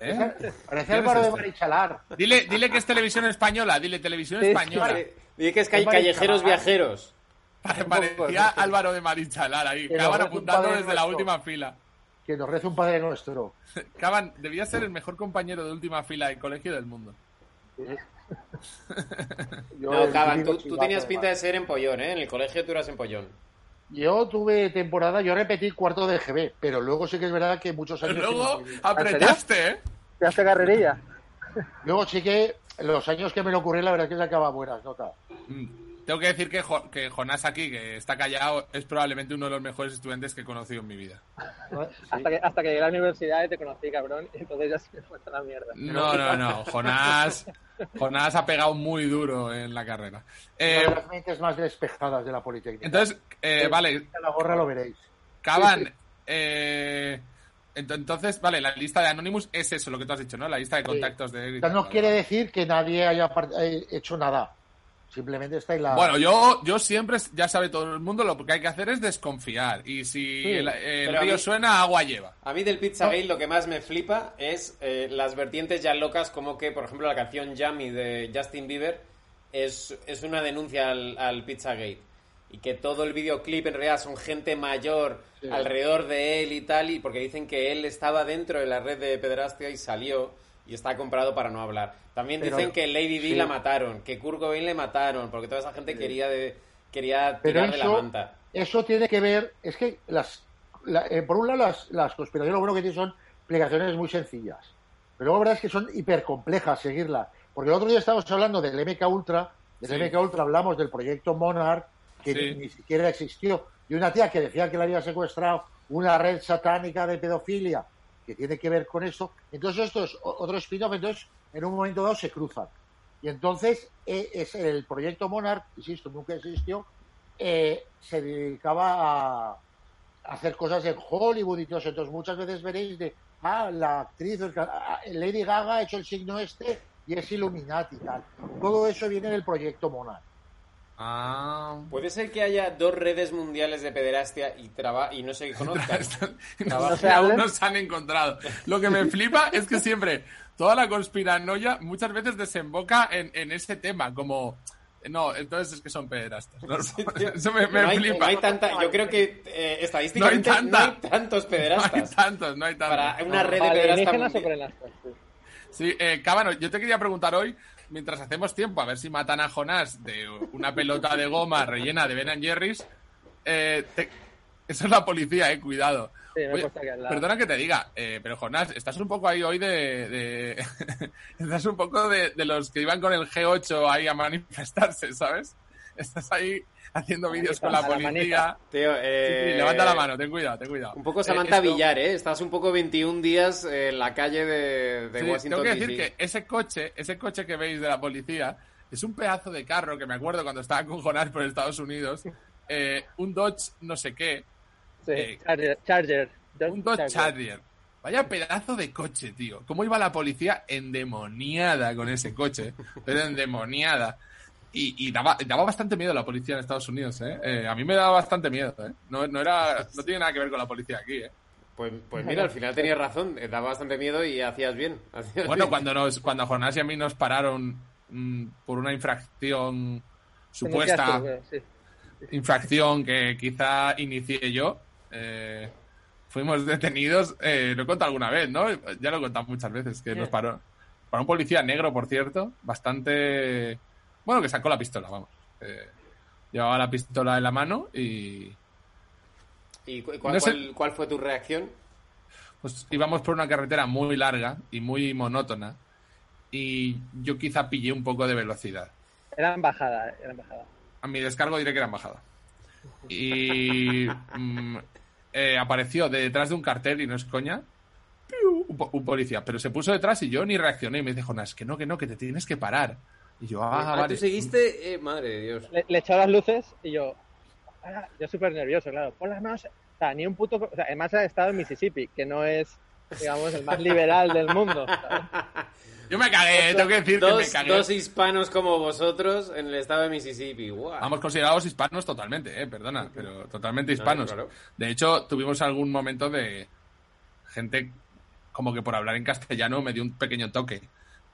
¿Eh? Parece ¿Quién es Álvaro de este? Marichalar. Dile, dile que es televisión española. Dile televisión Sí, española. Dice que es que hay callejeros viajeros. Pare- Parecía Álvaro de Marichalar ahí. Que Caban apuntando desde la última fila. Que nos reza un Padre Nuestro. Caban, debía ser el mejor compañero de última fila de colegio del mundo. No, Caban, tú, tú tenías pinta de ser empollón, ¿eh? En el colegio tú eras empollón. Yo tuve temporada, yo repetí cuarto de GB, pero luego sí que es verdad que muchos Pero años. luego que no- apretaste, ¿eh? ¿Te hace carrerilla? Luego sí que los años que me lo ocurrió, la verdad es que sacaba buenas notas. Mm. Tengo que decir que, Jo- que Jonás aquí, que está callado, es probablemente uno de los mejores estudiantes que he conocido en mi vida. Hasta que, hasta que llegué a la universidad y te conocí, cabrón, y entonces ya se me fue toda la mierda. No, no, no. Jonás, Jonás ha pegado muy duro en la carrera. Eh, Una de las mentes más despejadas de la Politécnica. entonces, eh, vale, la gorra lo veréis. Caban. eh, ent- entonces, vale, la lista de Anonymous es eso, lo que tú has dicho, ¿no? La lista de contactos de O sea, tal, no vale, quiere decir que nadie haya eh, hecho nada. Simplemente está la. Bueno, yo, yo siempre, ya sabe todo el mundo, lo que hay que hacer es desconfiar. Y si Sí, el, el río mí- suena, agua lleva. A mí del Pizzagate lo que más me flipa es eh, las vertientes ya locas, como que, por ejemplo, la canción Yummy de Justin Bieber es, es una denuncia al, al Pizzagate. Y que todo el videoclip en realidad son gente mayor Sí. alrededor de él y tal, y porque dicen que él estaba dentro de la red de pederastia y salió y está comprado para no hablar. También Pero- dicen que Lady sí. la mataron, que Kurt Cobain le mataron, porque toda esa gente quería de, quería tirar de la manta. Eso tiene que ver. Es que, las, la- eh, por un lado, las, las conspiraciones lo bueno que tienen son explicaciones muy sencillas. Pero luego la verdad es que son hipercomplejas seguirlas. Porque el otro día estábamos hablando del MK Ultra. Del Sí. MK Ultra hablamos del proyecto Monarch, que ni, ni siquiera existió. Y una tía que decía que le había secuestrado una red satánica de pedofilia que tiene que ver con esto. Entonces, esto es o- otro spin-off. Entonces, en un momento dado se cruzan. Y entonces, eh, es el proyecto Monarch, insisto, nunca existió, eh, se dedicaba a hacer cosas en Hollywood y todo eso. Entonces, muchas veces veréis de, ah, la actriz, ah, Lady Gaga ha hecho el signo este y es Illuminati y tal. Todo eso viene del proyecto Monarch. Ah. ¿Puede ser que haya dos redes mundiales de pederastia y, traba y no se conozcan? no, No se aún no se han encontrado. Lo que me flipa es que siempre toda la conspiranoia muchas veces desemboca en, en ese tema, como no, entonces es que son pederastas. No, tío. eso me, me no, hay, flipa. no hay tanta, yo creo que eh, estadísticamente No no hay tantos No pederastas. hay tantos, no hay tantos. Para una No. red de pederastas sí. Sí, eh, Cábano, yo te quería preguntar hoy, mientras hacemos tiempo, a ver si matan a Jonás de una pelota de goma rellena de Ben Jerry's. Eh, te- Eso es la policía, eh, cuidado. Sí, Oye, perdona que te diga, eh, pero Jonás, estás un poco ahí hoy de... de- estás un poco de, de los que iban con el G8 ahí a manifestarse, ¿sabes? Estás ahí haciendo vídeos con la policía. Tío, eh, sí, levanta la mano, ten cuidado, ten cuidado. Un poco Eh, Samantha esto- Villar, ¿eh? Estás un poco 21 días eh, en la calle de, de Sí, Washington, tengo que decir D.C.. que ese coche, ese coche que veis de la policía, es un pedazo de carro que me acuerdo cuando estaba con Jonás por Estados Unidos. eh, un Dodge no sé qué, Sí, eh, Charger. Charger. un Dodge Charger. Vaya pedazo de coche, tío. ¿Cómo iba la policía endemoniada con ese coche? Pero endemoniada. Y, y daba, daba bastante miedo la policía en Estados Unidos, ¿eh? Eh, A mí me daba bastante miedo, ¿eh? No, no, era, no tiene nada que ver con la policía aquí, ¿eh? Pues, pues mira, al final tenías razón, eh, daba bastante miedo y hacías bien. hacías Bueno, bien. cuando nos, cuando a Jonás y a mí nos pararon mm, por una infracción supuesta, Sí. infracción que quizá inicié yo, eh, fuimos detenidos, eh, lo he contado alguna vez, ¿no? Ya lo he contado muchas veces, que nos paró, paró un policía negro, por cierto, bastante, bueno, que sacó la pistola, vamos. Eh, llevaba la pistola en la mano y ¿Y cu- cuál, no sé- cuál- cuál fue tu reacción? pues íbamos por una carretera muy larga y muy monótona y yo quizá pillé un poco de velocidad. Era embajada, era embajada. A mi descargo diré que era embajada. Y mm, eh, apareció de detrás de un cartel, y no es coña, un, po- un policía. Pero se puso detrás y yo ni reaccioné. Y me dice, Jonas, que no, que no, que te tienes que parar. Y yo, ah, Ah, vale. ¿tú seguiste? Eh, madre de Dios. Le, le echó las luces y yo, ah, yo súper nervioso, claro. Pon las manos. O sea, ni un puto. O sea, además ha estado en Mississippi, que no es, digamos, el más liberal del mundo. ¿sabes? Yo me cagué, tengo que decir que me Dos, cagué. dos hispanos como vosotros en el estado de Mississippi. ¡Guau! Vamos considerados hispanos totalmente, eh, perdona, pero totalmente hispanos. claro. De hecho, tuvimos algún momento de gente como que por hablar en castellano me dio un pequeño toque.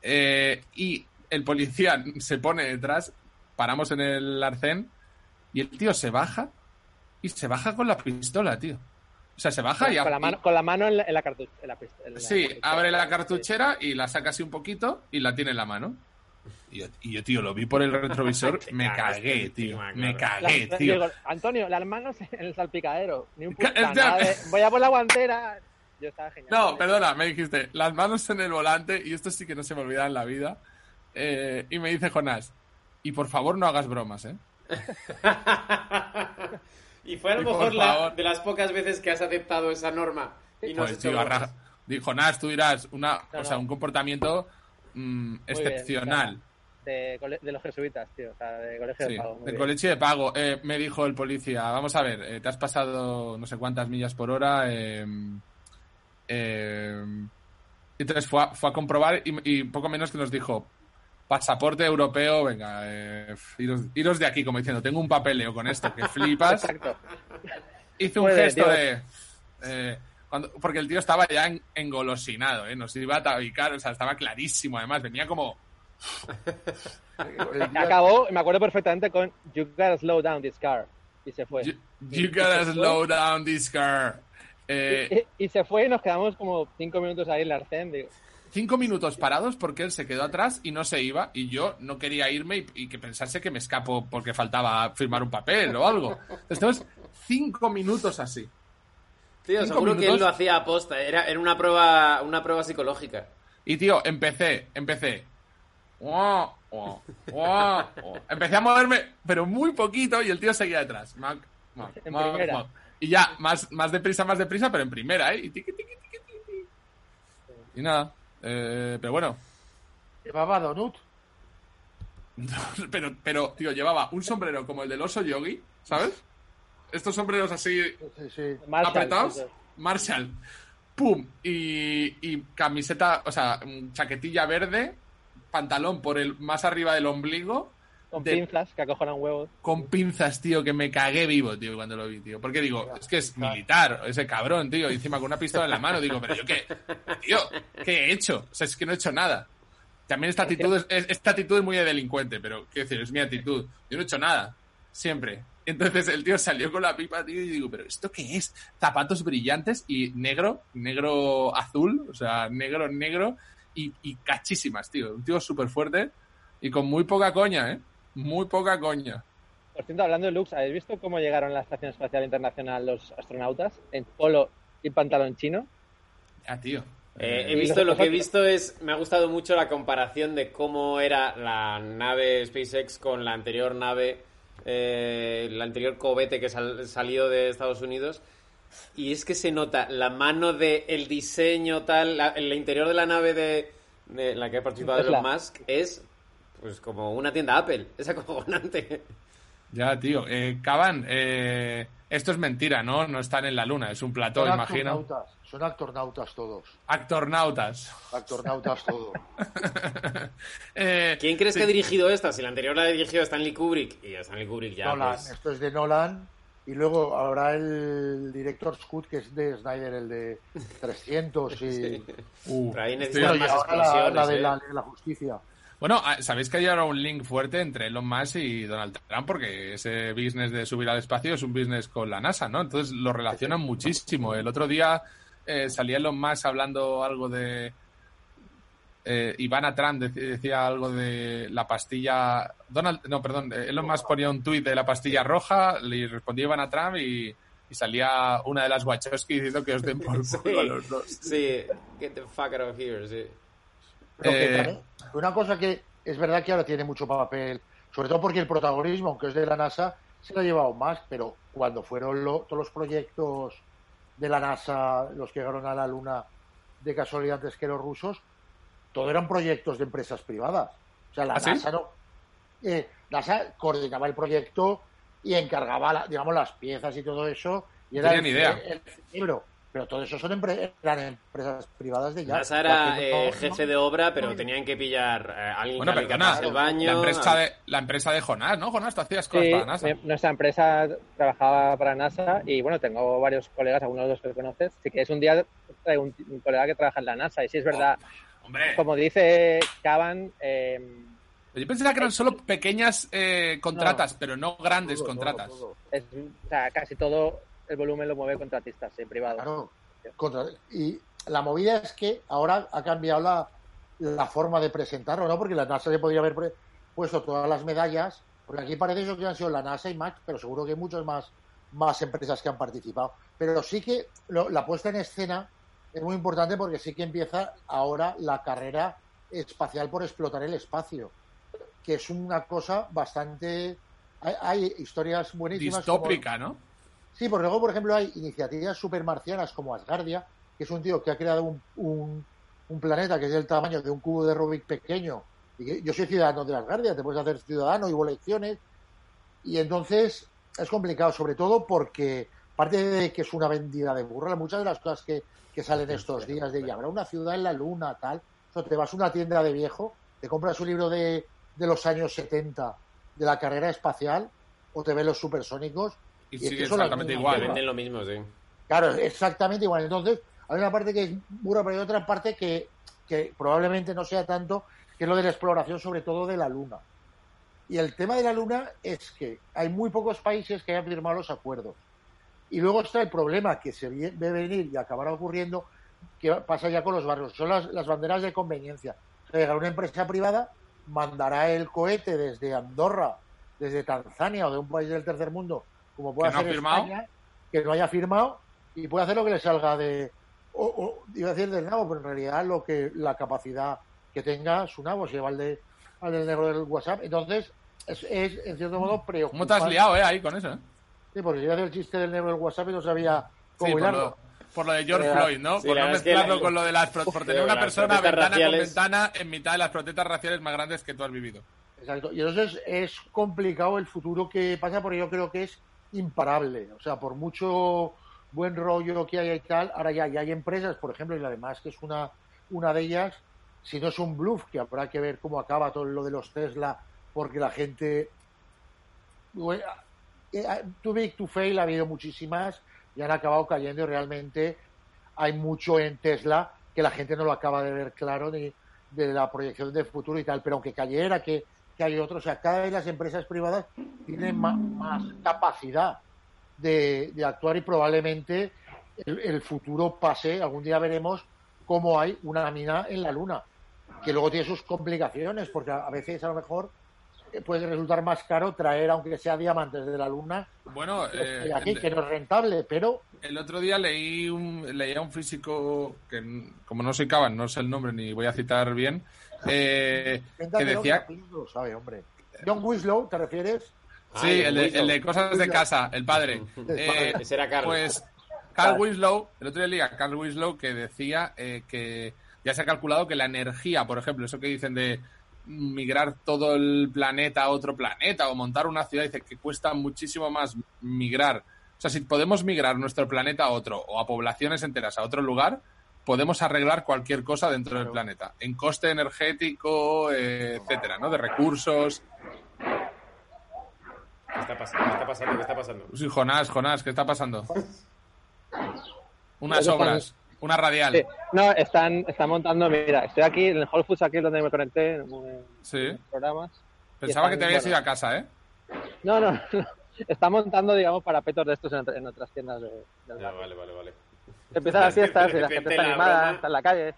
Eh, y el policía se pone detrás, paramos en el arcén y el tío se baja y se baja con la pistola, tío. O sea, se baja y... con, la mano, con la mano en la, en la cartuchera. En la, pist- en la Sí, abre la cartuchera y la saca así un poquito y la tiene en la mano. Y yo, y yo, tío, lo vi por el retrovisor, me cagué, tío. Me cagué, tío. digo, Antonio, las manos en el salpicadero. Ni un puta Ca- nada de, Voy a por la guantera. Yo estaba genial. No, perdona, me dijiste, las manos en el volante, y esto sí que no se me olvida en la vida. Eh, y me dice Jonás, y por favor no hagas bromas, ¿eh? y fue a lo Y mejor la, de las pocas veces que has aceptado esa norma. Y no has Pues, hecho tío, bromas. arra- di- Jonás, tú dirás, una, No, o sea, un comportamiento mm, bien, excepcional. De, cole- de los jesuitas, tío. O sea, de colegio Sí, de pago. bien. colegio de pago. Eh, me dijo el policía, vamos a ver, eh, te has pasado no sé cuántas millas por hora. eh, eh, entonces fue a, fue a comprobar y, y poco menos que nos dijo, pasaporte europeo, venga, eh, iros, iros de aquí, como diciendo, tengo un papeleo con esto, que flipas. Exacto. Hizo un gesto tío. de... eh, cuando, porque el tío estaba ya en- engolosinado, ¿eh? Nos iba a tabicar, o sea, estaba clarísimo, además, venía como... Acabó, me acuerdo perfectamente con You gotta slow down this car. Y se fue. You, you gotta slow down this car. Eh, Y, y se fue y nos quedamos como cinco minutos ahí en la arcén. Digo, cinco minutos parados porque él se quedó atrás y no se iba y yo no quería irme y, y que pensase que me escapo porque faltaba firmar un papel o algo. Entonces, cinco minutos así. Tío, Cinco seguro que él lo hacía aposta. Era, era una prueba una prueba psicológica. Y tío, empecé, empecé. Empecé a moverme, pero muy poquito y el tío seguía detrás. Mac, mac. Y ya, más, más deprisa, más deprisa, pero en primera, ¿eh? Y, tiqui, tiqui, tiqui. y nada. Eh, pero bueno, Llevaba Donut. pero, pero, tío, llevaba un sombrero como el del oso yogi, ¿sabes? Estos sombreros así Sí, sí. Marshall, apretados, eso. Marshall, pum, y, y camiseta, o sea, chaquetilla verde, pantalón por el más arriba del ombligo, Con de- pinzas que acojonan huevos. con pinzas, tío, que me cagué vivo, tío, cuando lo vi, tío. Porque digo, es que es militar, ese cabrón, tío, y encima con una pistola en la mano, digo, pero yo qué, tío, ¿qué he hecho? O sea, es que no he hecho nada. También esta actitud es, es- esta actitud es muy de delincuente, pero quiero decir, es mi actitud. Yo no he hecho nada, siempre. Entonces el tío salió con la pipa, tío, y digo, pero ¿esto qué es? Zapatos brillantes y negro, negro azul, o sea, negro, negro, y, y cachísimas, tío. Un tío súper fuerte y con muy poca coña, ¿eh? Muy poca coña. Por cierto, hablando de looks, ¿habéis visto cómo llegaron a la Estación Espacial Internacional los astronautas? En polo y pantalón chino. Ah, tío. Eh, he Y visto, lo que he visto es, me ha gustado mucho la comparación de cómo era la nave SpaceX con la anterior nave, eh, el anterior cohete que sal- salió de Estados Unidos. Y es que se nota la mano de el diseño tal, la- el interior de la nave de, de la que ha participado Tesla. Elon Musk es pues como una tienda Apple, es acojonante. Ya, tío. Eh, Caban, eh, Esto es mentira, ¿no? No están en la luna, es un plató, son imagino. actornautas, son actornautas todos. Actornautas. Actornautas todos. Eh, ¿Quién crees sí. que ha dirigido esta? Si la anterior la ha dirigido Stanley Kubrick. Y Stanley Kubrick ya. Nolan, pues, esto es de Nolan. Y luego habrá el director Scott, que es de Snyder, el de 300. Y, sí. Uh, Pero ahí y más ahora la de ¿eh? la, de la justicia. Bueno, ah, sabéis que hay ahora un link fuerte entre Elon Musk y Donald Trump, porque ese business de subir al espacio es un business con la NASA, ¿no? Entonces lo relacionan muchísimo. El otro día eh, salía Elon Musk hablando algo de. Eh, Ivana Trump dec- decía algo de la pastilla. Donald, no, perdón, eh, Elon Musk ponía un tuit de la pastilla roja, le respondía Ivana Trump y, y salía una de las Wachowski diciendo que os den por culo a los dos. Sí, get the fuck out of here, sí. Pero que Eh, también- una cosa que es verdad que ahora tiene mucho papel, sobre todo porque el protagonismo, aunque es de la NASA, se lo ha llevado más, pero cuando fueron lo- todos los proyectos de la NASA, los que llegaron a la Luna de casualidad antes que los rusos, todo eran proyectos de empresas privadas. O sea, la ¿Ah, sí? NASA no. eh, NASA coordinaba el proyecto y encargaba, la- digamos, las piezas y todo eso. Y era el, idea. el cerebro. Pero todo eso son empre- eran empresas privadas de ya. NASA era eh, jefe de obra, pero tenían que pillar eh, a alguien Bueno, que perdona, el baño. la empresa, de, la empresa de Jonás, ¿no? Jonás, tú hacías cosas Sí, para NASA. mi- nuestra empresa trabajaba para NASA y bueno, tengo varios colegas, algunos de los que conoces. Sí que es un día traigo un, un colega que trabaja en la NASA y sí es verdad, Hombre, como dice Caban, eh, yo pensaba que eran solo pequeñas eh, contratas, pero no grandes todo, contratas. todo, todo. es, o sea, casi todo el volumen lo mueve contratistas en privado. Claro. Contra- y la movida es que ahora ha cambiado la, la forma de presentarlo, ¿no? Porque la NASA se podría haber pre- puesto todas las medallas, porque aquí parece eso que han sido la NASA y Max, pero seguro que hay muchas más, más empresas que han participado. Pero sí que lo- la puesta en escena es muy importante porque sí que empieza ahora la carrera espacial por explotar el espacio, que es una cosa bastante... Hay, hay historias buenísimas. como- Distópica, ¿no? Sí, porque luego, por ejemplo, hay iniciativas supermarcianas como Asgardia, que es un tío que ha creado un, un- un planeta que es del tamaño de un cubo de Rubik pequeño. Y que- yo soy ciudadano de Asgardia, te puedes hacer ciudadano y hubo elecciones. Y entonces es complicado, sobre todo porque, aparte de que es una vendida de burra, muchas de las cosas que, que salen estos días de ya habrá una ciudad en la luna, tal. O sea, te vas a una tienda de viejo, te compras un libro de, de los años 70 de la carrera espacial o te ves los supersónicos Y, sigue exactamente igual. Venden lo mismo, sí. Claro, exactamente igual. Entonces, hay una parte que es burra, pero hay otra parte que, que probablemente no sea tanto, que es lo de la exploración, sobre todo de la Luna. Y el tema de la Luna es que hay muy pocos países que hayan firmado los acuerdos. Y luego está el problema que se ve ve venir y acabará ocurriendo, que pasa ya con los barrios. Son las, las banderas de conveniencia. Llegará una empresa privada, mandará el cohete desde Andorra, desde Tanzania o de un país del tercer mundo, como pueda Que no ha ser firmado. España, que no haya firmado y puede hacer lo que le salga de o, o, iba a decir del nabo, pero en realidad lo que la capacidad que tenga su nabo se lleva al de al del negro del WhatsApp. Entonces, es, es en cierto modo ¿Cómo preocupante. te has liado, eh, ahí con eso? eh? Sí, porque yo iba a hacer el chiste del negro del WhatsApp y no sabía Sí, cómo hilarlo. lo, por lo de George Eh, Floyd, ¿no? sí, por no mezclarlo la- con lo de las... Por tener una persona ventana raciales- con ventana en mitad de las protestas raciales más grandes que tú has vivido. Exacto. Y entonces es complicado el futuro que pasa porque yo creo que es imparable. O sea, por mucho buen rollo que haya y tal, ahora ya, ya hay empresas, por ejemplo, y además que es una, una de ellas, si no es un bluff, que habrá que ver cómo acaba todo lo de los Tesla, porque la gente... Eh, too big to fail ha habido muchísimas y han acabado cayendo y realmente hay mucho en Tesla que la gente no lo acaba de ver claro ni de la proyección de futuro y tal, pero aunque cayera, que, que hay otros, o sea, cada vez las empresas privadas tienen más, más capacidad de, de actuar y probablemente el, el futuro pase, algún día veremos cómo hay una mina en la luna, que luego tiene sus complicaciones, porque a veces a lo mejor eh, puede resultar más caro traer, aunque sea diamantes de la luna, Bueno, eh, aquí, el- que no es rentable, pero El otro día leí un, leía a un físico que, como no soy Caban, no sé el nombre ni voy a citar bien, eh, que decía... lo sabe, hombre. John Winslow, ¿te refieres? Sí, Ay, el de, Winslow. el de cosas de casa, el padre. Eh, Ese era Carlos. Pues Carl Winslow, el otro día leía Carl Winslow que decía eh, que ya se ha calculado que la energía, por ejemplo, eso que dicen de migrar todo el planeta a otro planeta o montar una ciudad, dice que cuesta muchísimo más migrar O sea, si podemos migrar nuestro planeta a otro o a poblaciones enteras a otro lugar, podemos arreglar cualquier cosa dentro del planeta, en coste energético, eh, etcétera, ¿no? De recursos. ¿Qué está pasando? ¿Qué está pasando? ¿Qué está pasando? Sí, Jonás, Jonás, ¿qué está pasando? Unas Están- obras, una radial. Sí. No, están, están montando, mira, estoy aquí en el Whole Foods, aquí donde me conecté en, en Sí. programas. Pensaba que te habías bueno, ido a casa, ¿eh? No, no, no. Está montando, digamos, parapetos de estos en, en otras tiendas de, del Ya, vale, vale, vale. Empiezan las fiestas y la gente está la animada, broma. está en la calle.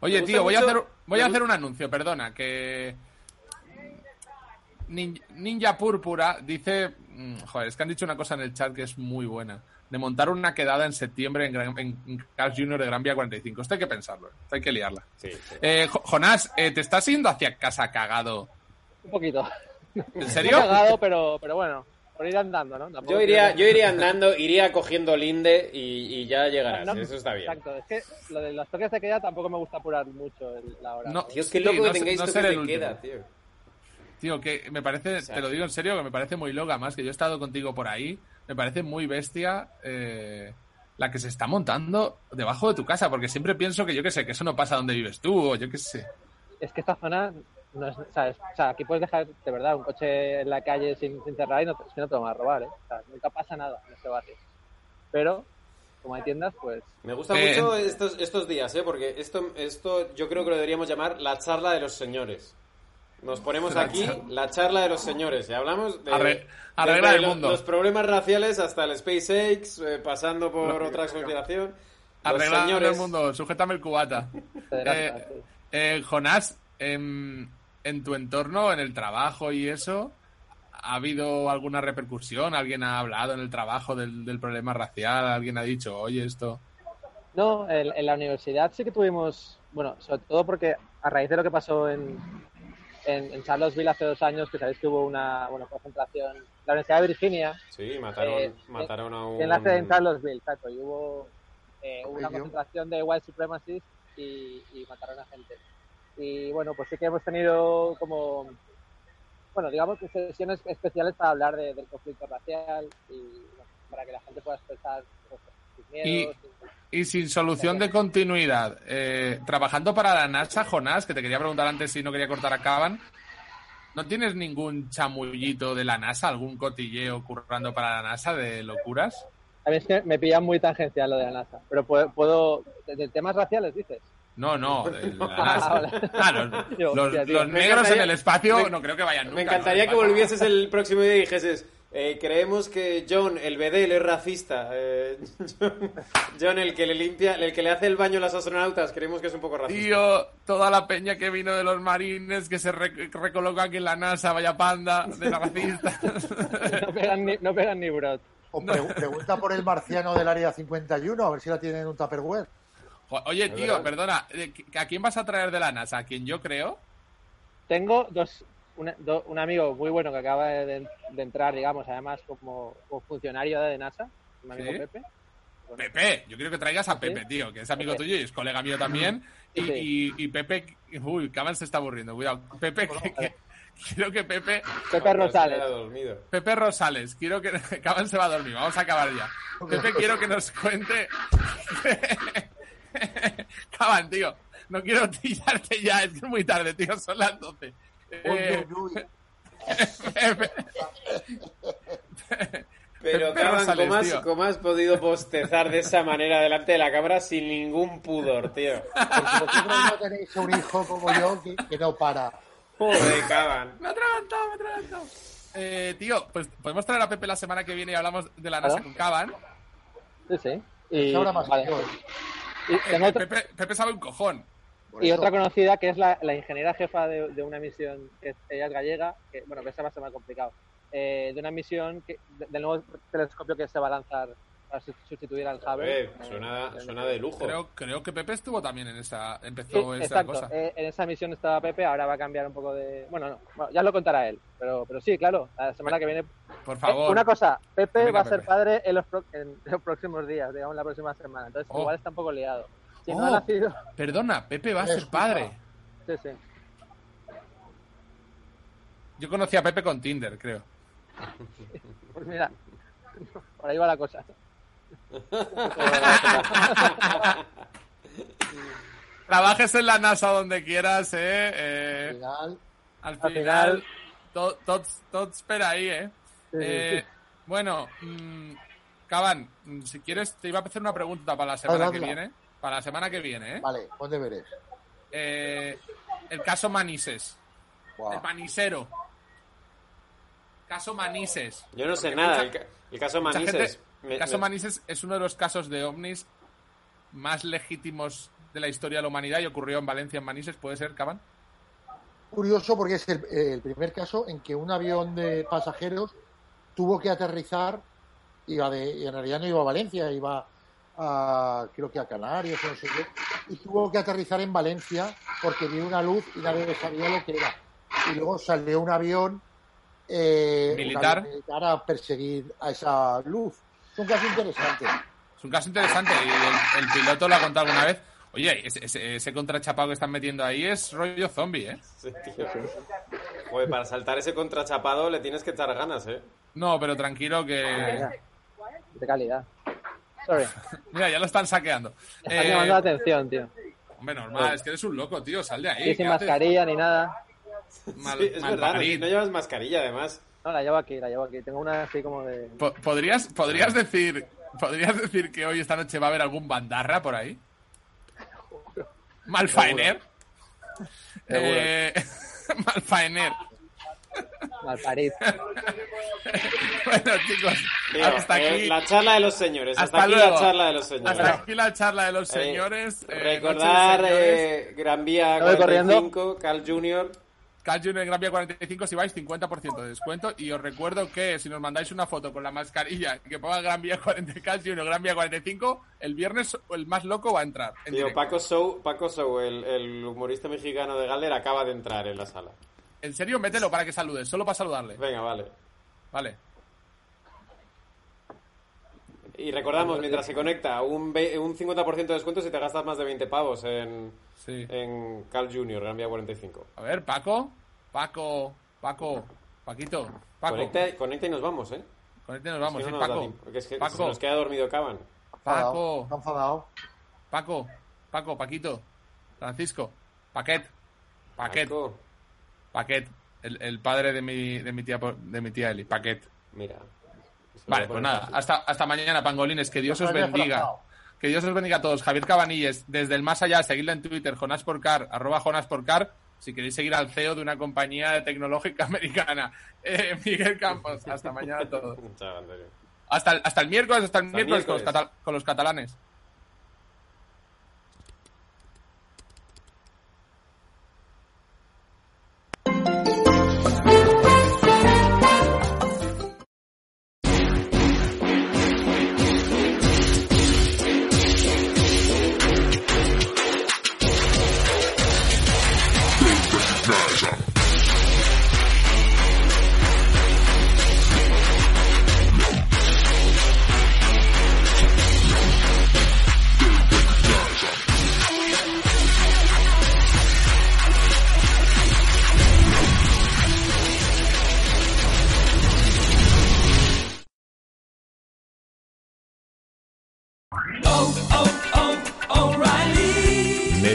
Oye, tío, voy a hacer, voy a hacer un anuncio, perdona, que Nin- Ninja Púrpura dice, mm, joder, es que han dicho una cosa en el chat que es muy buena, de montar una quedada en septiembre en, Gran- en Cars Junior de Gran Vía 45. Esto hay que pensarlo, esto hay que liarla. Sí, sí. Eh, Jo- Jonás, eh, ¿te estás yendo hacia casa cagado? Un poquito. ¿En No serio? cagado, pero, pero bueno, por ir andando, ¿no? Tampoco Yo iría, yo iría andando, iría cogiendo linde y, y ya llegarás. No, Eso está bien. Exacto, es que lo de los toques de queda tampoco me gusta apurar mucho el- la hora. No. Tío, es que Sí, loco no que tengáis no toques de queda, tío. Tío, que me parece, te lo digo en serio, que me parece muy loca más, que yo he estado contigo por ahí, me parece muy bestia eh, la que se está montando debajo de tu casa, porque siempre pienso que yo qué sé, que eso no pasa donde vives tú, o yo qué sé. Es que esta zona no es, ¿sabes? O sea, aquí puedes dejar de verdad un coche en la calle sin, sin cerrar y no, te- es que no te lo van a robar, ¿eh? O sea, nunca pasa nada en este barrio. Pero, como hay tiendas, pues Me gusta Eh, mucho estos, estos días, ¿eh? Porque esto, esto yo creo que lo deberíamos llamar la charla de los señores. Nos ponemos aquí la charla de los señores y hablamos de, Arre- arreglar desde el lo- mundo. los problemas raciales hasta el SpaceX, eh, pasando por otra conspiración. Los Arreglando señores, el mundo, sujétame el cubata. Eh, eh, Jonás, en, tu entorno, en el trabajo y eso, ¿ha habido alguna repercusión? ¿Alguien ha hablado en el trabajo del, del problema racial? ¿Alguien ha dicho, oye, esto... No, en, en la universidad sí que tuvimos, bueno, sobre todo porque a raíz de lo que pasó en, en, en Charlottesville hace dos años, que sabéis que hubo una bueno, concentración, la Universidad de Virginia, Sí, mataron, Eh, mataron a un... en la sede en Charlottesville, exacto, y hubo eh, hubo una concentración de white supremacists y, y mataron a gente. Y bueno, pues sí que hemos tenido como, bueno, digamos que sesiones especiales para hablar de- del conflicto racial y bueno, para que la gente pueda expresar pues, sus miedos. Y sin solución de continuidad, eh, trabajando para la NASA, Jonás, que te quería preguntar antes si no quería cortar a Caban, ¿no tienes ningún chamullito de la NASA, algún cotilleo currando para la NASA de locuras? A mí es que me pilla muy tangencial lo de la NASA, pero puedo, puedo de, de temas raciales, dices. No, no, la Ah. Ah, los, los- los negros en el espacio me- no creo que vayan nunca. Me encantaría ¿no? que volvieses el próximo día y dijeses, eh, creemos que John, el Bedel, es racista. Eh, John, John, el que le limpia, el que le hace el baño a las astronautas, creemos que es un poco racista. Tío, toda la peña que vino de los marines, que se re- recoloca aquí en la NASA, vaya panda, de. No pegan ni, no pegan ni brot. O pre- pregunta por el marciano del área 51, a ver si la tienen en un Tupperware. Jo- Oye, tío, verdad. perdona, eh, ¿a quién vas a traer de la NASA? ¿A quien yo creo? Tengo dos, una- do- un amigo muy bueno que acaba de, de entrar, digamos, además como, como funcionario de NASA, mi amigo ¿Sí? Pepe. Bueno, Pepe, yo quiero que traigas a ¿Sí? Pepe, tío, que es amigo Pepe. tuyo y es colega mío también. Y, Sí. y- y Pepe, uy, Caban se está aburriendo, cuidado. Pepe, que, que- quiero que Pepe, Pepe Rosales. Pepe Rosales, quiero que, Caban se va a dormir, vamos a acabar ya. Pepe, quiero que nos cuente. Caban, tío, no quiero pillarte ya, es que es muy tarde, tío, son las 12. Eh, Pero, Caban, ¿cómo has, cómo has podido bostezar de esa manera delante de la cámara sin ningún pudor, tío? Porque vosotros no tenéis un hijo como yo que, que no para. Joder, Caban. Me ha atragantado, me ha atragantado. Eh, tío, pues podemos traer a Pepe la semana que viene y hablamos de la NASA con Caban. Sí, sí. Y, Ahora más vale. Y otra, Pepe, Pepe sabe un cojón. Y otra conocida que es la, la ingeniera jefa de, de una misión, que es, ella es gallega, que bueno, que esa va a ser más complicado, eh, de una misión que, de- del nuevo telescopio que se va a lanzar para sustituir al Hubble. Eh, suena, suena de lujo. Creo, creo que Pepe estuvo también en esa. Sí, Empezó esa exacto. cosa. Eh, en esa misión estaba Pepe, ahora va a cambiar un poco de... Bueno, no, bueno, ya lo contará él, pero, pero sí, claro, la semana que viene... Por Eh, favor. una cosa, Pepe Venga, va a ser Pepe. padre en los, pro- en los próximos días, digamos la próxima semana, entonces Oh. igual está un poco liado. Si no Oh. ha nacido... Perdona, Pepe va a ser padre. Sí, sí. Yo conocí a Pepe con Tinder, creo. Pues mira, Por ahí va la cosa. Trabajes en la NASA donde quieras, ¿eh? Al eh final, al Al final, final- tot, tot, tot espera ahí, ¿eh? Sí, Eh, sí. Bueno, mm, Caban, mm, si quieres, te iba a hacer una pregunta para la semana que hazla. viene. Para la semana que viene, ¿eh? vale, pon deberes. Eh, el caso Manises. El panisero. Caso Manises. Yo no sé Porque nada. mucha- El, ca- el caso Manises. gente- el caso me- Manises es uno de los casos de ovnis más legítimos de la historia de la humanidad y ocurrió en Valencia, en Manises. ¿Puede ser, Caban? Curioso porque es el, el primer caso en que un avión de pasajeros tuvo que aterrizar, iba de, y en realidad no iba a Valencia, iba a, creo que a Canarias no sé qué, y tuvo que aterrizar en Valencia porque vio una luz y nadie sabía lo que era. Y luego salió un avión, eh, un Militar. avión militar a perseguir a esa luz. Es un caso interesante. Es un caso interesante y el, el piloto lo ha contado alguna vez. Oye, ese, ese, ese contrachapado que están metiendo ahí es rollo zombie, ¿eh? Sí, tío. Joder, para saltar ese contrachapado le tienes que echar ganas, ¿eh? No, pero tranquilo que... De calidad. Sorry. Mira, ya lo están saqueando. Están Eh, llamando la atención, tío. hombre, normal, es que eres un loco, tío, sal de ahí. Y sin mascarilla ni nada. Mal- Sí, es mal verdad, no llevas mascarilla además. No, la llevo aquí, la llevo aquí. Tengo una así como de... Po- ¿Podrías, podrías decir podrías decir que hoy esta noche va a haber algún bandarra por ahí? Malfaener. Eh, Malfaener. Malparid. bueno, chicos, Tío, hasta eh, aquí, la charla de los señores. Hasta, Hasta aquí luego. la charla de los señores. hasta aquí la charla de los Eh, señores. eh, recordar noche de señores. eh, Gran Vía Voy corriendo. 45, Carl Jr. Cal Junior Gran Vía 45 si vais 50% de descuento y os recuerdo que si nos mandáis una foto con la mascarilla y que ponga Gran Vía 40 Cal Junior Gran Vía 45 el viernes el más loco va a entrar en Tío. Paco Show, Paco Show el, el humorista mexicano de Galder, acaba de entrar en la sala. en serio mételo para que saludes solo para saludarle Venga, vale. vale Y recordamos, mientras se conecta, un, ve- un 50% de descuento si te gastas más de 20 pavos en, sí en Carl Jr., Gran Vía 45. a ver Paco Paco Paco Paquito Paco Conecta, conecta y nos vamos, ¿eh? con este nos vamos Si sí, no, no nos da Paco porque es que Paco. se nos queda dormido Caban. Paco enfadado. Paco Paco Paquito Francisco Paquet Paquet Paco, Paquet el, el padre de mi de mi tía de mi tía Eli Paquet Mira. Lo Vale, pues nada, hasta, hasta mañana, pangolines. Que Dios os bendiga. Que Dios os bendiga a todos. Javier Cabanilles, desde el más allá, seguidle en Twitter, Jonas Porcar, arroba Jonas Porcar, si queréis seguir al CEO de una compañía tecnológica americana. Eh, Miguel Campos, hasta mañana a todos. Hasta, el- hasta el miércoles, hasta el Hasta miércoles, Con, los con los catalanes.